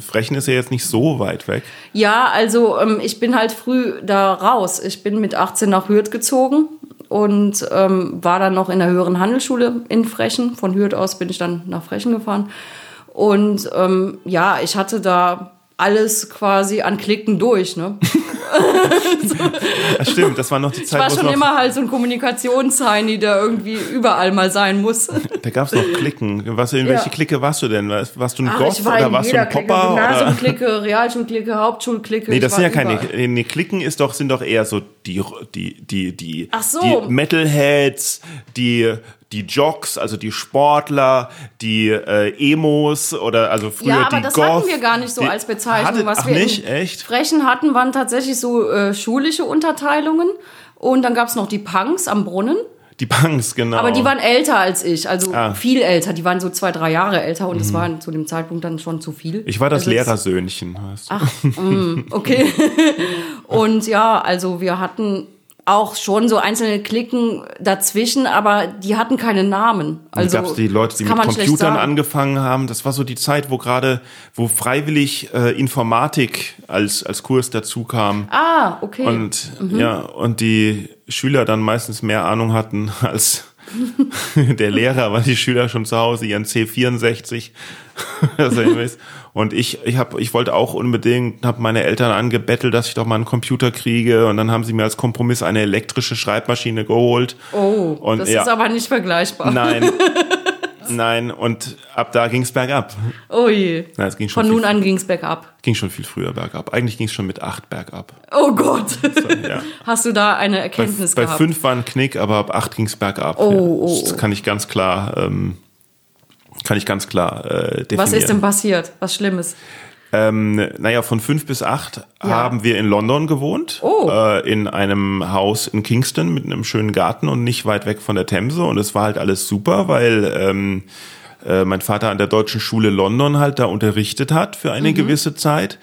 Frechen ist ja jetzt nicht so weit weg. Ja, also ähm, ich bin halt früh da raus. Ich bin mit 18 nach Hürth gezogen und ähm, war dann noch in der höheren Handelsschule in Frechen. Von Hürth aus bin ich dann nach Frechen gefahren. Und ähm, ja, ich hatte da alles quasi an Klicken durch. Ne? Das stimmt, das war noch die Ich Zeit, war wo es schon immer halt so ein Kommunikationsheini, der irgendwie überall mal sein muss. da gab es noch Klicken. Was, in welche Ja. Clique warst du denn? Warst, warst du ein Ach, Goth ich war oder warst du ein Popper? Gymnasiumklicke, Realschulklicke, Hauptschulklicke. Nee, ich das sind war ja keine. überall. Nee, Klicken ist doch, sind doch eher so die, die, die, die, Ach so. die Metalheads, die, die Jocks, also die Sportler, die äh, Emos oder also früher Ja, aber die das Goth. hatten wir gar nicht so die, als Bezeichnung. Hatte, Was ach wir nicht, echt? Frechen hatten, waren tatsächlich so äh, schulische Unterteilungen. Und dann gab es noch die Punks am Brunnen. Die Punks, genau. Aber die waren älter als ich, also Ah. Mhm. viel älter. Die waren so zwei, drei Jahre älter und das war zu dem Zeitpunkt dann schon zu viel. ich war das also Lehrersöhnchen. Weißt du? Okay. und ja, also wir hatten auch schon so einzelne Klicken dazwischen, aber die hatten keine Namen. Also gab es die Leute, die mit Computern angefangen haben. Das war so die Zeit, wo gerade, wo freiwillig äh, Informatik als, als Kurs dazu kam. Ah, okay. Und Mhm. ja, und die Schüler dann meistens mehr Ahnung hatten als der Lehrer, weil die Schüler schon zu Hause ihren C64 also. Und ich ich habe ich wollte auch unbedingt habe meine Eltern angebettelt, dass ich doch mal einen Computer kriege und dann haben sie mir als Kompromiss eine elektrische Schreibmaschine geholt. oh, und das ja. ist aber nicht vergleichbar. Nein. Nein, und ab da ging's bergab. Oh je. Na, es ging schon Von nun an ging's bergab. ging schon viel früher bergab. Eigentlich ging's schon mit acht bergab. Oh Gott. Ja. Hast du da eine Bei, Erkenntnis bei gehabt? fünf war ein Knick, aber ab acht ging's bergab. Oh, ja. oh, Das oh. kann ich ganz klar, ähm, kann ich ganz klar äh, definieren. Was ist denn passiert? Was Schlimmes? Ähm, naja, von fünf bis acht Ja. haben wir in London gewohnt. Oh. Äh, in einem Haus in Kingston mit einem schönen Garten und nicht weit weg von der Themse. Und es war halt alles super, weil ähm, äh, mein Vater an der Deutschen Schule London halt da unterrichtet hat für Mhm. eine gewisse Zeit.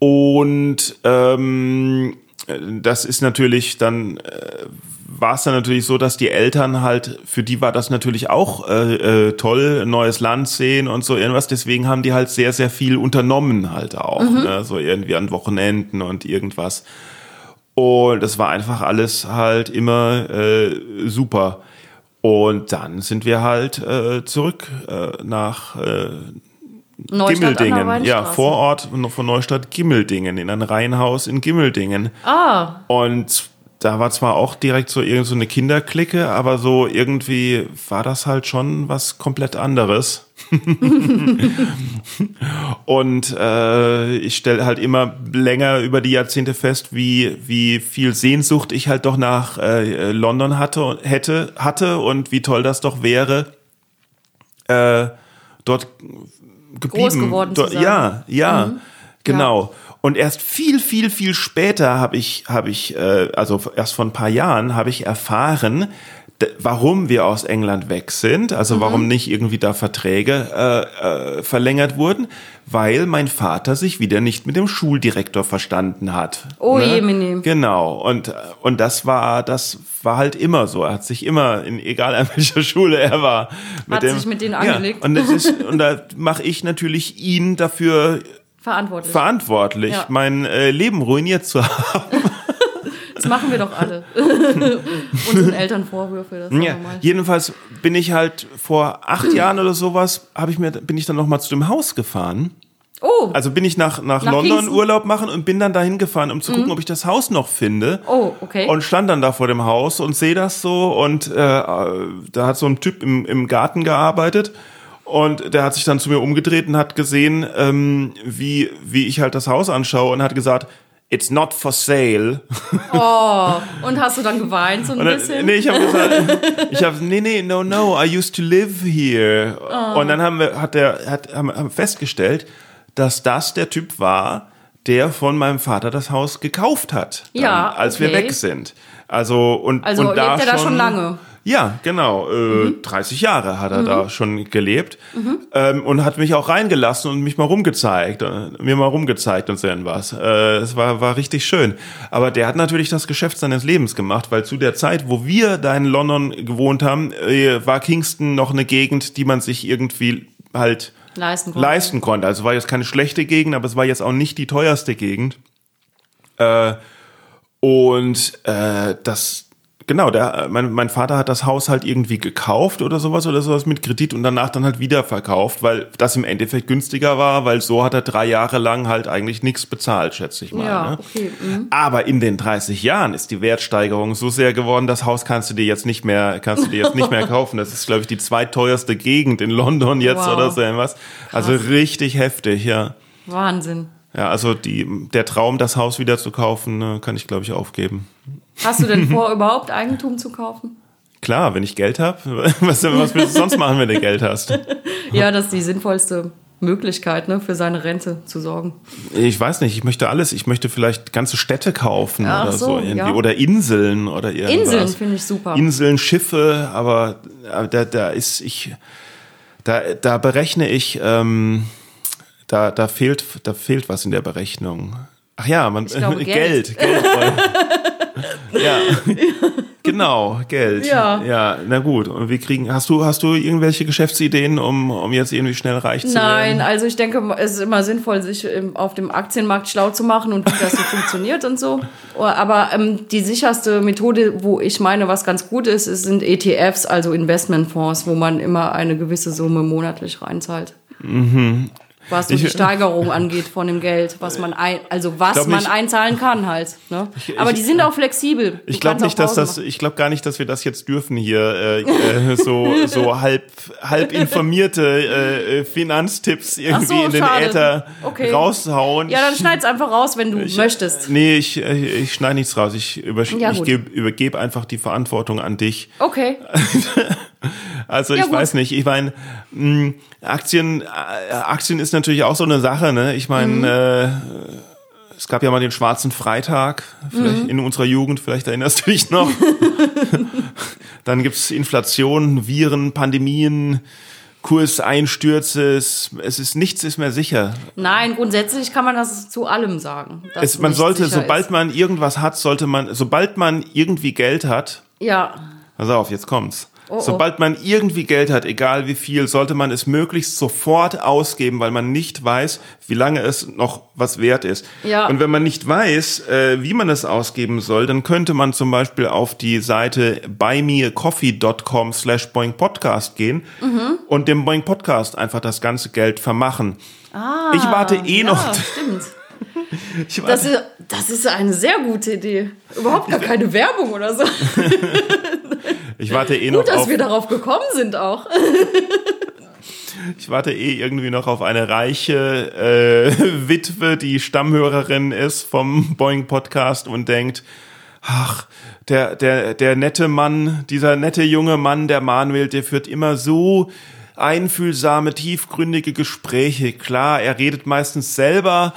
Und ähm, das ist natürlich dann äh, war es dann natürlich so, dass die Eltern halt, für die war das natürlich auch äh, äh, toll, neues Land sehen und so irgendwas. Deswegen haben die halt sehr, sehr viel unternommen halt auch. Ne? So irgendwie an Wochenenden und irgendwas. Und das war einfach alles halt immer äh, super. Und dann sind wir halt äh, zurück äh, nach äh, Neustadt Gimmeldingen. Ja. Vorort von Neustadt Gimmeldingen, in ein Reihenhaus in Gimmeldingen. Ah, Und da war zwar auch direkt so irgend so eine Kinderklicke, aber so irgendwie war das halt schon was komplett anderes. und äh, ich stelle halt immer länger über die Jahrzehnte fest, wie wie viel Sehnsucht ich halt doch nach äh, London hatte und hätte hatte und wie toll das doch wäre, äh, dort geblieben. geworden zu dort, sein. Ja, ja, genau. Und erst viel, viel, viel später habe ich, habe ich, äh, also erst vor ein paar Jahren habe ich erfahren, warum wir aus England weg sind, also warum nicht irgendwie da Verträge äh, äh, verlängert wurden, weil mein Vater sich wieder nicht mit dem Schuldirektor verstanden hat. Oh je, Mini. Genau. Und, und das war, das war halt immer so. Er hat sich immer, in, egal an welcher Schule er war, Hat sich mit denen angelegt. Ja, und, das ist, und da mache ich natürlich ihn dafür verantwortlich. verantwortlich, Ja. mein äh, Leben ruiniert zu haben. das machen wir doch alle. Unseren Eltern Vorwürfe. Das Ja, jedenfalls bin ich halt vor acht Jahren oder sowas, habe ich mir, bin ich dann noch mal zu dem Haus gefahren. Oh, Also bin ich nach, nach, Nach London Kingston? Mhm. Urlaub machen und bin dann dahin gefahren, um zu gucken, ob ich das Haus noch finde. oh, okay. Und stand dann da vor dem Haus und sehe das so und äh, äh, da hat so ein Typ im, im Garten gearbeitet Und der hat sich dann zu mir umgedreht und hat gesehen, ähm, wie, wie ich halt das Haus anschaue und hat gesagt, It's not for sale. Oh, und hast du dann geweint so ein dann, bisschen? nee, ich habe gesagt, ich habe, nee, nee, no, no, I used to live here. Oh. Und dann haben wir, hat der, hat, haben, haben dass das der Typ war, der von meinem Vater das Haus gekauft hat, dann, Ja, als wir weg sind. Also und Also und lebt da er da schon lange? Mhm. Ja, genau. Äh, 30 Jahre hat er da schon gelebt ähm, und hat mich auch reingelassen und mich mal rumgezeigt, äh, mir mal rumgezeigt und so irgendwas. Äh, es war war richtig schön. Aber der hat natürlich das Geschäft seines Lebens gemacht, weil zu der Zeit, wo wir da in London gewohnt haben, äh, war Kingston noch eine Gegend, die man sich irgendwie halt Leisten konnte. leisten konnte. Also war jetzt keine schlechte Gegend, aber es war jetzt auch nicht die teuerste Gegend. Äh, und äh, das, genau, der, mein, mein Vater hat das Haus halt irgendwie gekauft oder sowas oder sowas mit Kredit und danach dann halt wieder verkauft, weil das im Endeffekt günstiger war, weil so hat er drei Jahre lang halt eigentlich nichts bezahlt, schätze ich mal. Ja, ne? okay. mhm. Aber in den 30 Jahren ist die Wertsteigerung so sehr geworden, das Haus kannst du dir jetzt nicht mehr, kannst du dir jetzt nicht mehr kaufen. Das ist, glaube ich, die zweiteuerste Gegend in London jetzt Wow. oder so irgendwas. Also richtig heftig, ja. Wahnsinn. Ja, also die, der Traum, das Haus wieder zu kaufen, äh, kann ich, glaube ich, aufgeben. Hast du denn vor, überhaupt Eigentum zu kaufen? Klar, wenn ich Geld habe, was, was willst du sonst machen, wenn du Geld hast? Ja, das ist die sinnvollste Möglichkeit, ne, für seine Rente zu sorgen. Ich weiß nicht, ich möchte alles. Ich möchte vielleicht ganze Städte kaufen Ach oder so, so, irgendwie. ja. Oder Inseln oder irgendwas. Inseln finde ich super. Inseln, Schiffe, aber da, da ist ich, da, da berechne ich, ähm, da, da fehlt, da fehlt was in der Berechnung. Ach ja, man, glaube, Geld, Geld. Ja, genau, Geld. Ja. ja, na gut. Und wir kriegen, hast du, hast du irgendwelche Geschäftsideen, um, um jetzt irgendwie schnell reich zu Nein, werden? also ich denke, es ist immer sinnvoll, sich auf dem Aktienmarkt schlau zu machen und wie das so funktioniert und so. Aber ähm, die sicherste Methode, wo ich meine, was ganz gut ist, ist sind ETFs, also Investmentfonds, wo man immer eine gewisse Summe monatlich reinzahlt. Was so Ich- die Steigerung angeht von dem Geld, was man ein, also was man nicht- einzahlen kann halt. Ne? Aber die sind auch flexibel. Du Ich glaube nicht, dass das, ich glaube gar nicht, dass wir das jetzt dürfen hier äh, äh, so so halb halb informierte äh, äh, Finanztipps irgendwie so, in den schade. Äther Okay. raushauen. Ja, dann schneid's einfach raus, wenn du möchtest. Nee, ich, äh, ich schneide nichts raus. Ich, über, Ja, ich gut. geb, übergebe einfach die Verantwortung an dich. Okay. Also Ja, ich gut. weiß nicht. Ich meine, mh, Aktien, äh, Aktien ist natürlich auch so eine Sache. Ne? Ich meine, Mhm. äh, es gab ja mal den schwarzen Freitag, vielleicht Mhm. in unserer Jugend, vielleicht erinnerst du dich noch. Dann gibt's Inflation, Viren, Pandemien, Kurseinstürze. Es, es ist nichts ist mehr sicher. Nein, grundsätzlich kann man das zu allem sagen. Es, man sollte, sobald ist. man irgendwas hat, sollte man, sobald man irgendwie Geld hat, Ja, Pass auf, jetzt kommt's. Oh, oh. Sobald man irgendwie Geld hat, egal wie viel, sollte man es möglichst sofort ausgeben, weil man nicht weiß, wie lange es noch was wert ist. Ja. Und wenn man nicht weiß, äh, wie man es ausgeben soll, dann könnte man zum Beispiel auf die Seite buymeacoffee.com slash boingpodcast gehen Mhm. und dem Boing Podcast einfach das ganze Geld vermachen. ich warte eh ja, noch. stimmt. Warte, Das ist, das ist eine sehr gute Idee. Überhaupt gar keine Werbung oder so. ich warte eh noch Gut, dass auf, wir darauf gekommen sind auch. Ich warte eh irgendwie noch auf eine reiche äh, Witwe, die Stammhörerin ist vom Boeing Podcast und denkt, ach, der, der, der nette Mann, dieser nette junge Mann, der Manuel, der führt immer so einfühlsame, tiefgründige Gespräche. Klar, er redet meistens selber,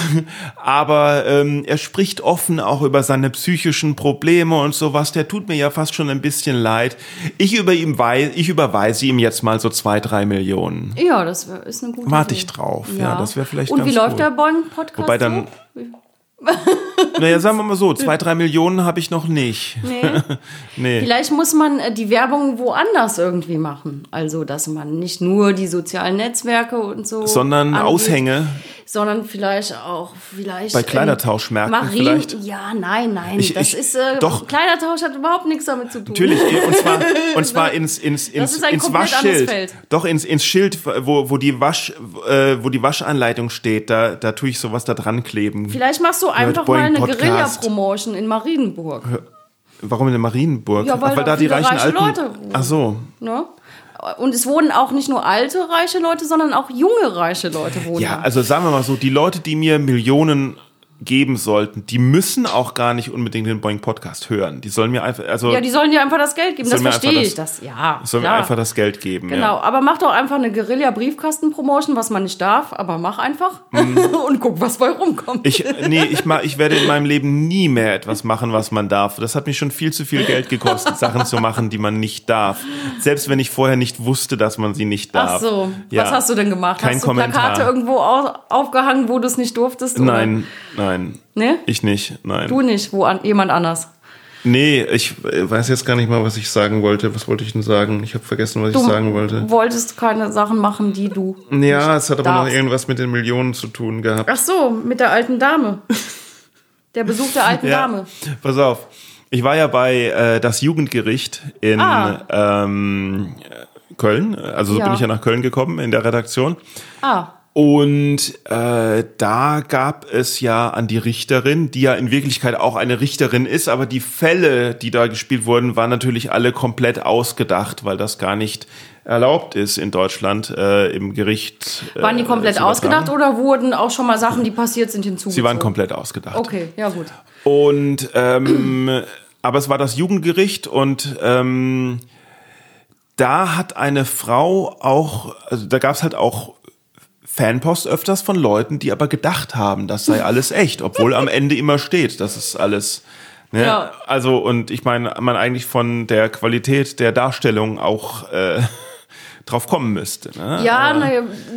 aber ähm, er spricht offen auch über seine psychischen Probleme und sowas. Der tut mir ja fast schon ein bisschen leid. Ich, über ihm wei ich überweise ihm jetzt mal so zwei, drei Millionen. Ja, das ist eine gute Warte ich drauf. Ja, das wäre vielleicht Und ganz wie läuft gut. der Boing-Podcast? Wobei dann, so? naja, sagen wir mal so, zwei, drei Millionen habe ich noch nicht. Nee. Nee. Vielleicht muss man äh, die Werbung woanders irgendwie machen. Also, dass man nicht nur die sozialen Netzwerke und so. Sondern angeht, Aushänge. Sondern vielleicht auch, vielleicht. Bei Kleidertauschmärkten Marien, vielleicht? Ja, nein, nein. Ich- das ich- ist. Äh, doch. Kleidertausch hat überhaupt nichts damit zu tun. Natürlich, und zwar, und zwar ins, ins, ins, ins Waschschild. Feld. Doch, ins, ins Schild, wo, wo, die Wasch, äh, wo die Waschanleitung steht, da, da tue ich sowas da dran kleben. Vielleicht machst du einfach mal eine Podcast. Guerilla-Promotion in Marienburg. Warum in der Marienburg? Ja, weil Ach, da da die reichen reiche Alten. Leute. Ach so. Ne? Und es wohnen auch nicht nur alte reiche Leute, sondern auch junge reiche Leute wohnen. Ja, also sagen wir mal so, die Leute, die mir Millionen geben sollten, die müssen auch gar nicht unbedingt den Boeing Podcast hören. Die sollen mir einfach, also ja, die sollen dir einfach das Geld geben. Das mir verstehe ich. Das, ja, sollen mir klar. einfach das Geld geben. Genau, Ja. aber mach doch einfach eine Guerilla-Briefkasten-Promotion, was man nicht darf, aber mach einfach und guck, was bei rumkommt. Mhm. Ich, nee, ich, ma, ich werde in meinem Leben nie mehr etwas machen, was man darf. Das hat mich schon viel zu viel Geld gekostet, Sachen zu machen, die man nicht darf. Selbst wenn ich vorher nicht wusste, dass man sie nicht darf. Ach so, Ja. was hast du denn gemacht? Kein hast du Kommentar. Plakate irgendwo au aufgehangen, wo du es nicht durftest? oder? Nein, nein. Ne? Ich nicht, nein. Du nicht, wo an, jemand anders. Nee, ich weiß jetzt gar nicht mal, was ich sagen wollte. Was wollte ich denn sagen? Ich habe vergessen, was Du ich sagen wollte. wolltest keine Sachen machen, die du. Ja, es hat aber noch darfst. irgendwas mit den Millionen zu tun gehabt. Ach so, mit der alten Dame. Der Besuch der alten Ja, Dame. pass auf. Ich war ja bei äh, das Jugendgericht in Ah. ähm, Köln. Also so Ja. bin ich ja nach Köln gekommen in der Redaktion. Ah, Und äh, da gab es ja an die Richterin, die ja in Wirklichkeit auch eine Richterin ist, aber die Fälle, die da gespielt wurden, waren natürlich alle komplett ausgedacht, weil das gar nicht erlaubt ist in Deutschland äh, im Gericht. Äh, waren die komplett ausgedacht oder wurden auch schon mal Sachen, die passiert sind, hinzugezogen? Sie waren komplett ausgedacht. Okay, ja gut. Und ähm, aber es war das Jugendgericht und ähm, da hat eine Frau auch, also da gab es halt auch Fanpost öfters von Leuten, die aber gedacht haben, das sei alles echt, obwohl am Ende immer steht, das ist alles. Ne? Ja. Also und ich meine, man eigentlich von der Qualität der Darstellung auch äh, drauf kommen müsste. Ne? Ja, na,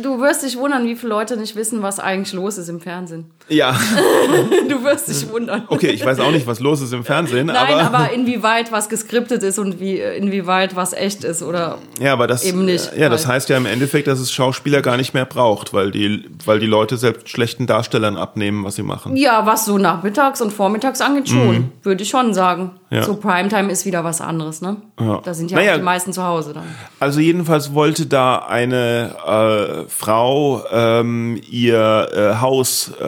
du wirst dich wundern, wie viele Leute nicht wissen, was eigentlich los ist im Fernsehen. Ja, Du wirst dich wundern. okay, ich weiß auch nicht, was los ist im Fernsehen, Nein, aber, aber, inwieweit was geskriptet ist und wie, inwieweit was echt ist oder Ja, aber das, Eben nicht, ja, das weil- heißt ja im Endeffekt, dass es Schauspieler gar nicht mehr braucht, weil die, weil die Leute selbst schlechten Darstellern abnehmen, was sie machen. Ja, was so nachmittags und vormittags angeht, schon. Würde ich schon sagen. Mhm. Ja. So Primetime ist wieder was anderes, ne? Ja. Da sind ja Naja. die meisten zu Hause dann. Also jedenfalls wollte da eine äh, Frau ähm, ihr äh, Haus äh,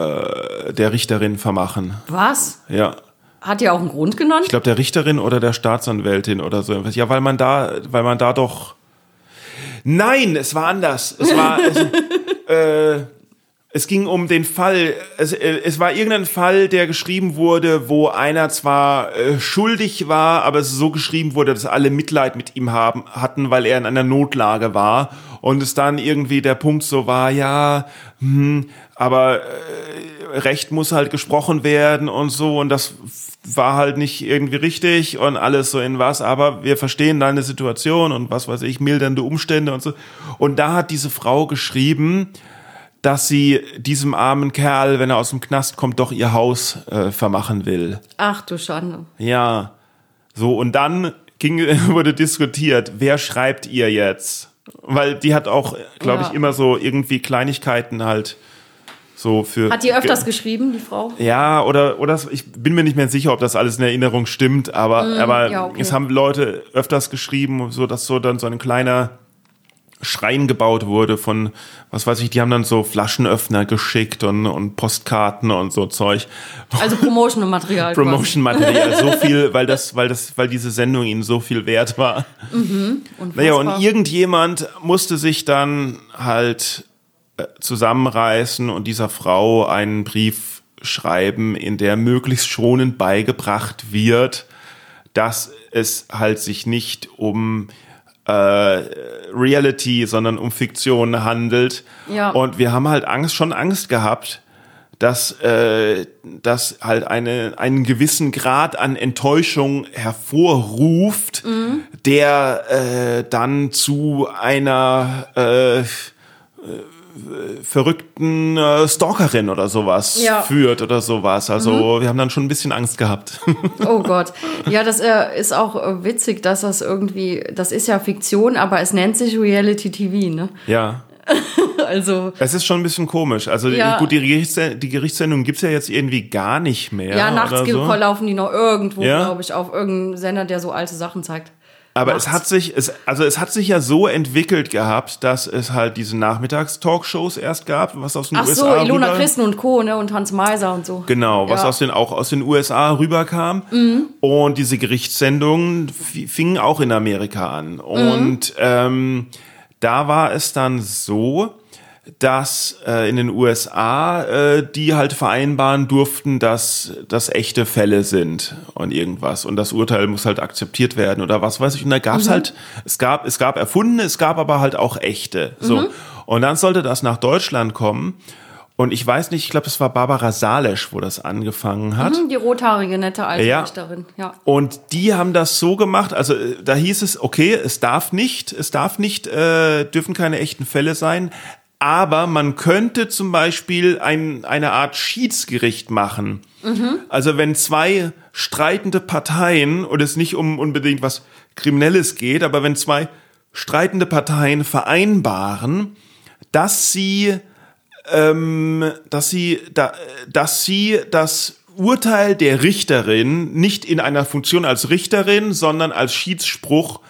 der Richterin vermachen. Was? Ja. Hat die auch einen Grund genannt? Ich glaube der Richterin oder der Staatsanwältin oder so. Ja, weil man da, weil man da doch. Nein, es war anders. Es war. es, äh, es ging um den Fall, es, äh, es war irgendein Fall, der geschrieben wurde, wo einer zwar äh, schuldig war, aber es so geschrieben wurde, dass alle Mitleid mit ihm haben, hatten, weil er in einer Notlage war. Und es dann irgendwie der Punkt so war, ja, hm, aber äh, Recht muss halt gesprochen werden und so. Und das war halt nicht irgendwie richtig und alles so in was, aber wir verstehen deine Situation und was weiß ich, mildernde Umstände und so. Und da hat diese Frau geschrieben, dass sie diesem armen Kerl, wenn er aus dem Knast kommt, doch ihr Haus äh, vermachen will. Ach du Schande. Ja. So, und dann ging, wurde diskutiert, wer schreibt ihr jetzt? Weil die hat auch, glaube Ja. ich, immer so irgendwie Kleinigkeiten halt so für. Hat die öfters geschrieben, die Frau? Ja, oder, oder ich bin mir nicht mehr sicher, ob das alles in Erinnerung stimmt, aber, aber Mm, ja, okay. es haben Leute öfters geschrieben, so dass so dann so ein kleiner Schrein gebaut wurde von, was weiß ich, die haben dann so Flaschenöffner geschickt und, und Postkarten und so Zeug. Also Promotion-Material. Promotion-Material, so viel, weil das, weil das, weil diese Sendung ihnen so viel wert war. Unfassbar. Naja, und irgendjemand musste sich dann halt äh, zusammenreißen und dieser Frau einen Brief schreiben, in der möglichst schonend beigebracht wird, dass es halt sich nicht um äh, Reality, sondern um Fiktion handelt. Ja. Und wir haben halt Angst, schon Angst gehabt, dass äh, das halt eine, einen gewissen Grad an Enttäuschung hervorruft, der äh, dann zu einer äh, äh, verrückten äh, Stalkerin oder sowas Ja. führt oder sowas. Also wir haben dann schon ein bisschen Angst gehabt. Oh Gott. Ja, das äh, ist auch äh, witzig, dass das irgendwie, das ist ja Fiktion, aber es nennt sich Reality TV, ne? ja. Also, Es ist schon ein bisschen komisch. Also Ja. gut, die, Gerichtsse die Gerichtssendung gibt's ja jetzt irgendwie gar nicht mehr. ja, nachts so. laufen die noch irgendwo, Ja? glaube ich, auf irgendeinem Sender, der so alte Sachen zeigt. Aber nachts. es hat sich, es, also es hat sich ja so entwickelt gehabt, dass es halt diese Nachmittags-Talkshows erst gab, was aus den Ach so, USA Ilona rüber, Christen und Co. Ne? und Hans Meiser und so. Genau, was Ja. aus den, auch aus den USA rüberkam. Und diese Gerichtssendungen fingen auch in Amerika an. Und ähm, da war es dann so, dass äh, in den USA äh, die halt vereinbaren durften, dass das echte Fälle sind und irgendwas und das Urteil muss halt akzeptiert werden oder was weiß ich und da gab's halt es gab es gab erfundene, es gab aber halt auch echte so und dann sollte das nach Deutschland kommen und ich weiß nicht, ich glaube, es war Barbara Salesch, wo das angefangen hat. Hm, Die rothaarige nette alte Ja. Richterin. Ja. Und die haben das so gemacht, also äh, da hieß es, okay, es darf nicht, es darf nicht, äh, dürfen keine echten Fälle sein, aber man könnte zum Beispiel ein, eine Art Schiedsgericht machen. Also wenn zwei streitende Parteien, und es nicht um unbedingt was Kriminelles geht, aber wenn zwei streitende Parteien vereinbaren, dass sie ähm, dass sie, da, dass sie das Urteil der Richterin nicht in einer Funktion als Richterin, sondern als Schiedsspruch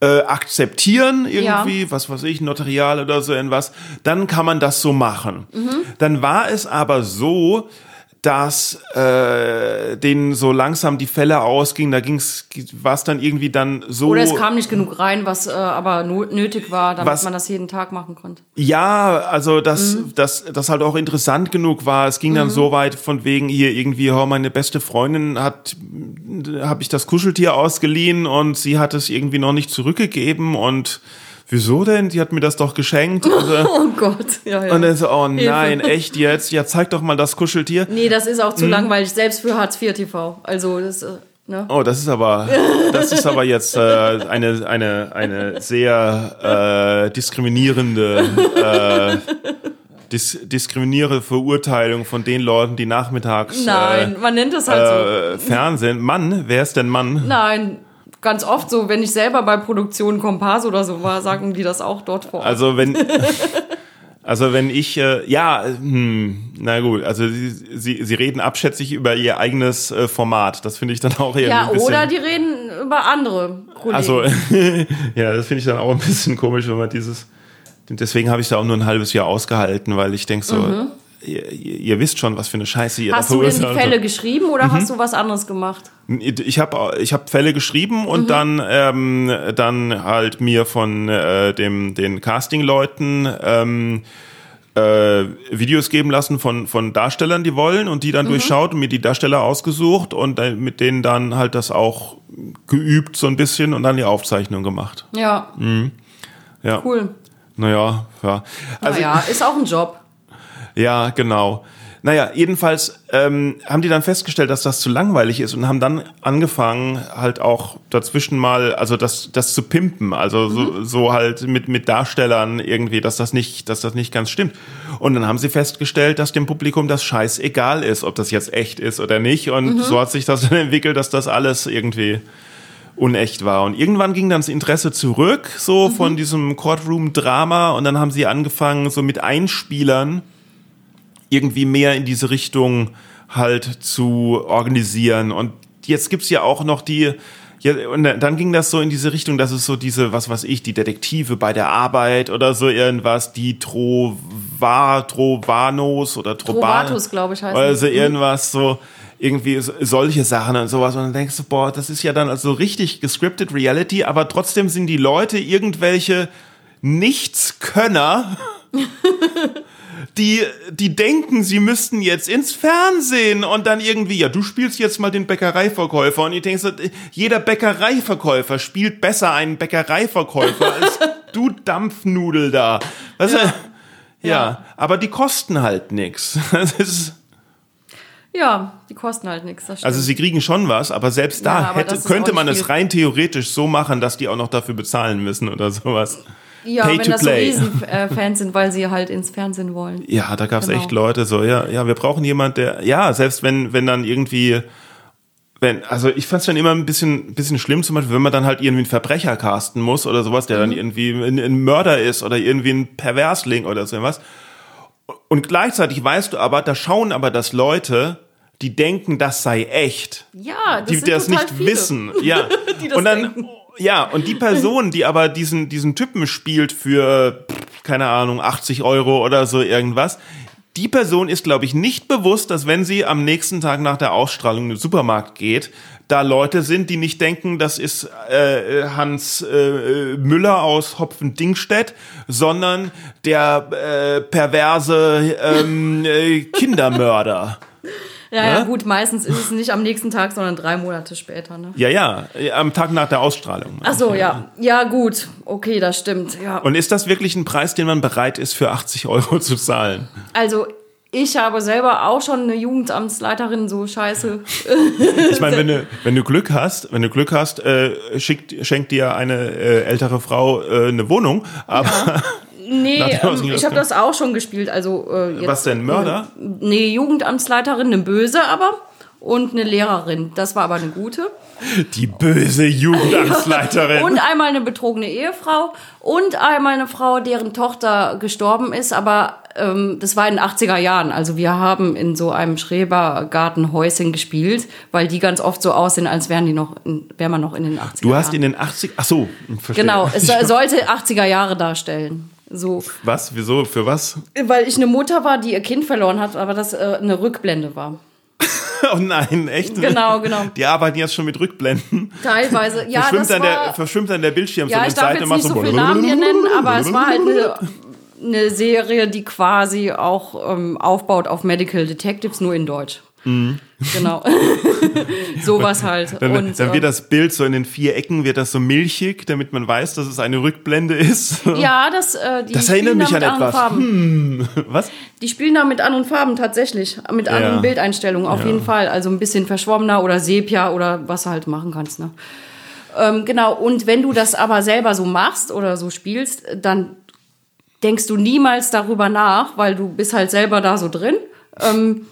äh, akzeptieren, irgendwie, was weiß ich, notarial oder so irgendwas, dann kann man das so machen. Dann war es aber so, dass äh, denen so langsam die Fälle ausgingen, da ging's, war es dann irgendwie dann so. Oder es kam nicht genug rein, was äh, aber nötig war, damit Was- man das jeden Tag machen konnte. Ja, also dass Mhm. das das halt auch interessant genug war. Es ging dann so weit von wegen hier irgendwie, oh, meine beste Freundin hat habe ich das Kuscheltier ausgeliehen und sie hat es irgendwie noch nicht zurückgegeben und wieso denn? Sie hat mir das doch geschenkt. Also, Oh Gott. Ja, ja. und dann so, oh nein, echt jetzt? Ja, zeig doch mal das Kuscheltier. nee, das ist auch zu langweilig, selbst für Hartz IV TV. Also, das, äh, ne? Oh, das ist aber, das ist aber jetzt äh, eine, eine, eine sehr äh, diskriminierende, äh, dis diskriminierende Verurteilung von den Leuten, die nachmittags Nein, man nennt das halt so. äh, äh, Fernsehen. Mann, wer ist denn Mann? Nein, ganz oft so, wenn ich selber bei Produktion Kompass oder so war, sagen die das auch dort vor. Ort. Also wenn, also wenn ich, äh, ja, hm, na gut, also sie, sie, sie reden abschätzig über ihr eigenes äh, Format. Das finde ich dann auch eher ja, ein bisschen. oder die reden über andere Kollegen. Also, ja, das finde ich dann auch ein bisschen komisch, wenn man dieses. Deswegen habe ich da auch nur ein halbes Jahr ausgehalten, weil ich denke so, ihr, ihr ihr wisst schon, was für eine Scheiße ihr Mhm. hast da du denn die verursacht. Fälle geschrieben oder Mhm. hast du was anderes gemacht? Ich habe ich hab Fälle geschrieben und Mhm. dann, ähm, dann halt mir von äh, dem, den Casting-Leuten ähm, äh, Videos geben lassen von, von Darstellern, die wollen und die Mhm. dann durchschaut und mir die Darsteller ausgesucht und dann mit denen dann halt das auch geübt so ein bisschen und dann die Aufzeichnung gemacht. Ja, Ja. cool. Naja, ja. Also, naja, ist auch ein Job. Ja, genau. Naja, jedenfalls ähm, haben die dann festgestellt, dass das zu langweilig ist und haben dann angefangen, halt auch dazwischen mal, also das, das zu pimpen, also so, so halt mit, mit Darstellern irgendwie, dass das nicht, dass das nicht ganz stimmt. Und dann haben sie festgestellt, dass dem Publikum das scheiß egal ist, ob das jetzt echt ist oder nicht. Und so hat sich das dann entwickelt, dass das alles irgendwie unecht war. Und irgendwann ging dann das Interesse zurück, so von diesem Courtroom-Drama. Und dann haben sie angefangen, so mit Einspielern irgendwie mehr in diese Richtung halt zu organisieren. Und jetzt gibt's ja auch noch die, ja, und dann ging das so in diese Richtung, dass es so diese, was weiß ich, die Detektive bei der Arbeit oder so irgendwas, die Trova, Trovanos oder Troban, Trovatos, glaube ich, heißen Also die. irgendwas so, irgendwie so, solche Sachen und sowas. Und dann denkst du, boah, das ist ja dann also richtig gescripted Reality, aber trotzdem sind die Leute irgendwelche Nichtskönner, die, die denken, sie müssten jetzt ins Fernsehen und dann irgendwie, ja, du spielst jetzt mal den Bäckereiverkäufer und ich denke jeder Bäckereiverkäufer spielt besser einen Bäckereiverkäufer als du Dampfnudel da. Weißt ja. Ja, aber die kosten halt. Das ist, Ja, die kosten halt nichts. Also sie kriegen schon was, aber selbst da Ja, aber hätte, könnte man es rein theoretisch so machen, dass die auch noch dafür bezahlen müssen oder sowas. Ja, Pay wenn to das play. so Riesenfans sind, weil sie halt ins Fernsehen wollen. Ja, da gab's Genau. echt Leute so, ja, ja, wir brauchen jemand, der, ja, selbst wenn, wenn dann irgendwie, wenn, also ich fand's dann immer ein bisschen, bisschen schlimm, zum Beispiel, wenn man dann halt irgendwie einen Verbrecher casten muss oder sowas, der Mhm. dann irgendwie ein, ein Mörder ist oder irgendwie ein Perversling oder so was. Und gleichzeitig weißt du aber, da schauen aber das Leute, die denken, das sei echt Ja, das die sind das total nicht viele. wissen. Ja. Die das und dann denken. Ja, und die Person, die aber diesen, diesen Typen spielt für, keine Ahnung, 80 Euro oder so irgendwas, die Person ist, glaube ich, nicht bewusst, dass wenn sie am nächsten Tag nach der Ausstrahlung in den Supermarkt geht, da Leute sind, die nicht denken, das ist äh, Hans äh, Müller aus Hopfen-Dingstedt, sondern der äh, perverse ähm, äh, Kindermörder. Ja, ja, gut, meistens ist es nicht am nächsten Tag, sondern drei Monate später. Ne? Ja, ja, am Tag nach der Ausstrahlung. Ach so, ja. Ja, gut. Okay, das stimmt. Ja. Und ist das wirklich ein Preis, den man bereit ist, für 80 Euro zu zahlen? Also, ich habe selber auch schon eine Jugendamtsleiterin so scheiße. Ich meine, wenn du, wenn du Glück hast, wenn du Glück hast, äh, schickt, schenkt dir eine äh, ältere Frau äh, eine Wohnung, aber Ja. Nee, ähm, ich habe das auch schon gespielt. Also, äh, jetzt, Was denn, Mörder? Äh, nee, Jugendamtsleiterin, eine böse aber. Und eine Lehrerin. Das war aber eine gute. die böse Jugendamtsleiterin. Und einmal eine betrogene Ehefrau. Und einmal eine Frau, deren Tochter gestorben ist. Aber ähm, das war in den 80er Jahren. Also wir haben in so einem Schrebergartenhäuschen gespielt, weil die ganz oft so aussehen, als wären die noch, in, wäre man noch in den 80er du hast Jahren. in den 80, ach so, verstehe. Genau, es soll- sollte 80er Jahre darstellen. So, Was? Wieso? Für was? weil ich eine Mutter war, die ihr Kind verloren hat, aber das äh, eine Rückblende war. Oh nein, echt? Genau, genau. Die arbeiten jetzt schon mit Rückblenden. Teilweise, ja, verschwimmt, das dann der, war, verschwimmt dann der Bildschirm ja, so ich in darf Seite jetzt nicht so du- viele Namen hier nennen, aber es war halt eine, eine Serie, die quasi auch ähm, aufbaut auf Medical Detectives, nur in Deutsch. Genau. Sowas halt. Dann, Und, dann wird äh, das Bild so in den vier Ecken, wird das so milchig, damit man weiß, dass es eine Rückblende ist. ja, das, äh, die Das erinnert mich an etwas. Farben. Was? Die spielen da mit anderen Farben tatsächlich, mit anderen Ja. Bildeinstellungen auf jeden Fall. Also ein bisschen verschwommener oder Sepia oder was du halt machen kannst. Ne? Ähm, genau, und wenn du das aber selber so machst oder so spielst, dann denkst du niemals darüber nach, weil du bist halt selber da so drin, ähm,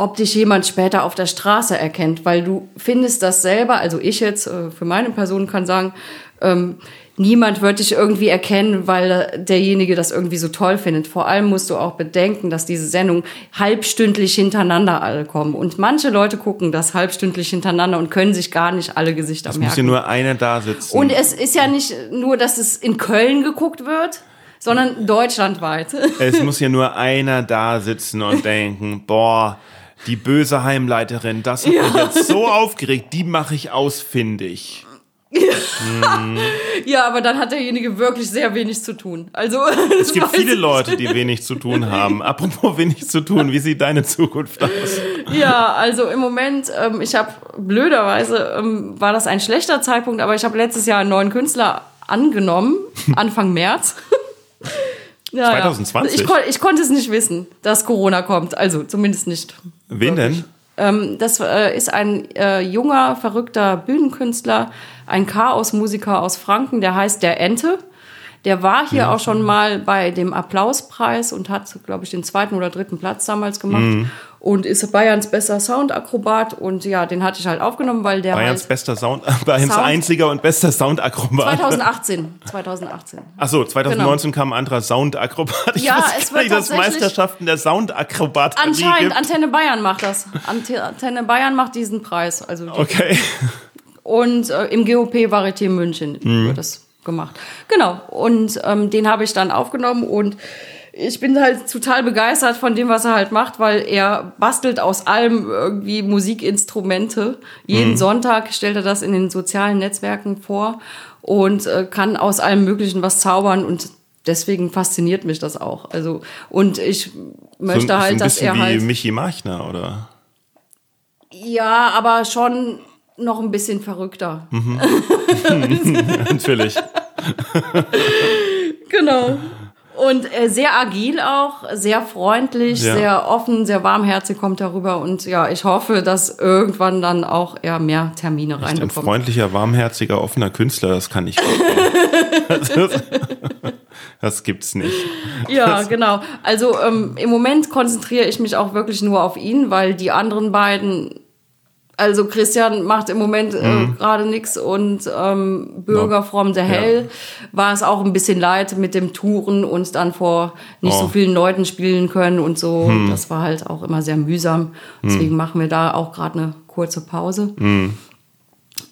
ob dich jemand später auf der Straße erkennt, weil du findest das selber, also ich jetzt äh, für meine Person kann sagen, ähm, niemand wird dich irgendwie erkennen, weil derjenige das irgendwie so toll findet. Vor allem musst du auch bedenken, dass diese Sendung halbstündlich hintereinander alle kommen. Und manche Leute gucken das halbstündlich hintereinander und können sich gar nicht alle Gesichter Es muss ja merken. nur einer da sitzen. Und es ist ja nicht nur, dass es in Köln geguckt wird, sondern deutschlandweit. es muss ja nur einer da sitzen und denken, boah, die böse Heimleiterin, das hat mich jetzt so aufgeregt, die mache ich ausfindig. Ja, aber dann hat derjenige wirklich sehr wenig zu tun. Also Es gibt viele Leute, die wenig zu tun haben. Apropos wenig zu tun, wie sieht deine Zukunft aus? Ja, also im Moment, ähm, ich habe blöderweise ähm, war das ein schlechter Zeitpunkt, aber ich habe letztes Jahr einen neuen Künstler angenommen, Anfang März. Ja, 2020? Ja. Ich, kon ich konnte es nicht wissen, dass Corona kommt. Also zumindest nicht. Wen denn? Ähm, das äh, ist ein äh, junger, verrückter Bühnenkünstler, ein Chaosmusiker aus Franken, der heißt Der Ente. Der war hier auch schon mal bei dem Applauspreis und hat, glaube ich, den zweiten oder dritten Platz damals gemacht. Mhm. Und ist Bayerns bester Soundakrobat. Und ja, den hatte ich halt aufgenommen, weil der Bayerns halt bester Sound, Bayerns Sound- einziger und bester Soundakrobat. 2018. 2018. Achso, 2019 kam ein anderer Soundakrobat. Ich Ja, es wird nicht, dass Meisterschaften der Soundakrobat Anscheinend. Antenne Bayern macht das. Ante Antenne Bayern macht diesen Preis. Also Okay. Und äh, im GOP Varieté München Mhm. wird das gemacht. Genau. Und ähm, den habe ich dann aufgenommen und ich bin halt total begeistert von dem, was er halt macht, weil er bastelt aus allem irgendwie Musikinstrumente. Jeden Sonntag stellt er das in den sozialen Netzwerken vor und äh, kann aus allem Möglichen was zaubern und deswegen fasziniert mich das auch. Also und ich möchte so, so halt, ein dass bisschen er wie halt Michi Machner, oder? ja, aber schon noch ein bisschen verrückter. Natürlich. Genau. Und äh, sehr agil auch, sehr freundlich, Ja. sehr offen, sehr warmherzig kommt darüber. Und ja, ich hoffe, dass irgendwann dann auch er mehr Termine Ein reinbekommt. freundlicher, warmherziger, offener Künstler, das kann ich nicht. das, das gibt's nicht. Ja, genau. Also ähm, im Moment konzentriere ich mich auch wirklich nur auf ihn, weil die anderen beiden, also Christian macht im Moment äh, Mhm. gerade nichts und ähm, Bürger from the Hell war es auch ein bisschen leid mit dem Touren und dann vor nicht so Oh. vielen Leuten spielen können und so. Das war halt auch immer sehr mühsam. Deswegen machen wir da auch gerade eine kurze Pause.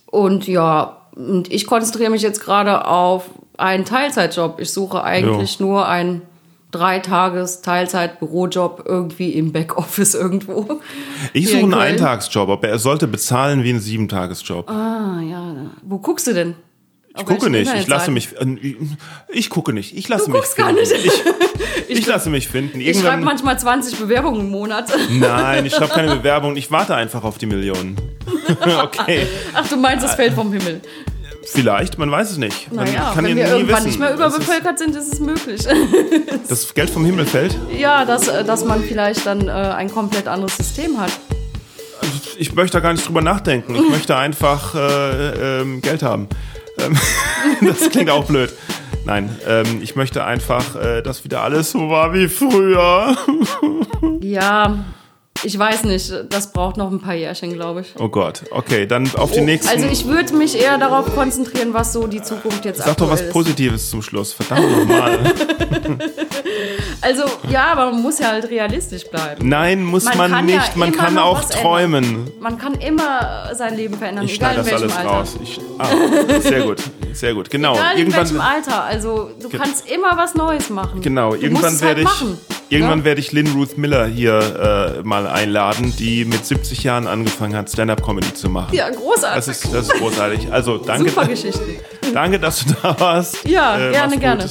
Und ja, Und ich konzentriere mich jetzt gerade auf einen Teilzeitjob. Ich suche eigentlich nur einen Dreitages Teilzeit-Bürojob irgendwie im Backoffice irgendwo. Ich suche in einen. Eintagsjob, aber er sollte bezahlen wie ein Siebentagesjob. Ah, ja. Wo guckst du denn? ich gucke nicht, ich lasse mich. äh, Ich gucke nicht, ich lasse Du mich guckst gar finden. nicht. Ich, ich lasse mich finden. Ich schreibe Irgendwann. manchmal 20 Bewerbungen im Monat. Nein, ich schreibe keine Bewerbung, ich warte einfach auf die Millionen. okay, Ach, du meinst, es fällt vom Himmel. Vielleicht, man weiß es nicht. Man Naja, kann wenn ja wir nie irgendwann wissen. nicht mehr überbevölkert sind, ist es möglich. Das Geld vom Himmel fällt. ja, dass, äh, dass man vielleicht dann äh, ein komplett anderes System hat. Ich möchte da gar nicht drüber nachdenken. Ich möchte einfach äh, ähm, Geld haben. Ähm, das klingt auch blöd. Nein, ähm, ich möchte einfach, äh, dass wieder alles so war wie früher. Ja, ich weiß nicht. Das braucht noch ein paar Jährchen, glaube ich. Oh Gott, okay, dann auf die nächsten. Also ich würde mich eher darauf konzentrieren, was so die Zukunft jetzt Sag doch was ist. Positives zum Schluss. Verdammt nochmal. Also ja, aber man muss ja halt realistisch bleiben. Nein, muss man, Man kann ja nicht. man kann auch träumen. Man kann immer sein Leben verändern, Ich egal in das welchem alles Alter. raus. Ich, ah, sehr gut, sehr gut. Genau. Egal in irgendwann, welchem Alter. Also du kannst immer was Neues machen. Genau, du irgendwann es halt werde ich, machen. irgendwann Ja? werde ich Lynn Ruth Miller hier äh, mal einladen, die mit 70 Jahren angefangen hat, Stand-up-Comedy zu machen. Ja, großartig. Das ist, das ist großartig. Also danke, Super Geschichte. danke, dass du da warst. Ja, Äh, gerne, gerne.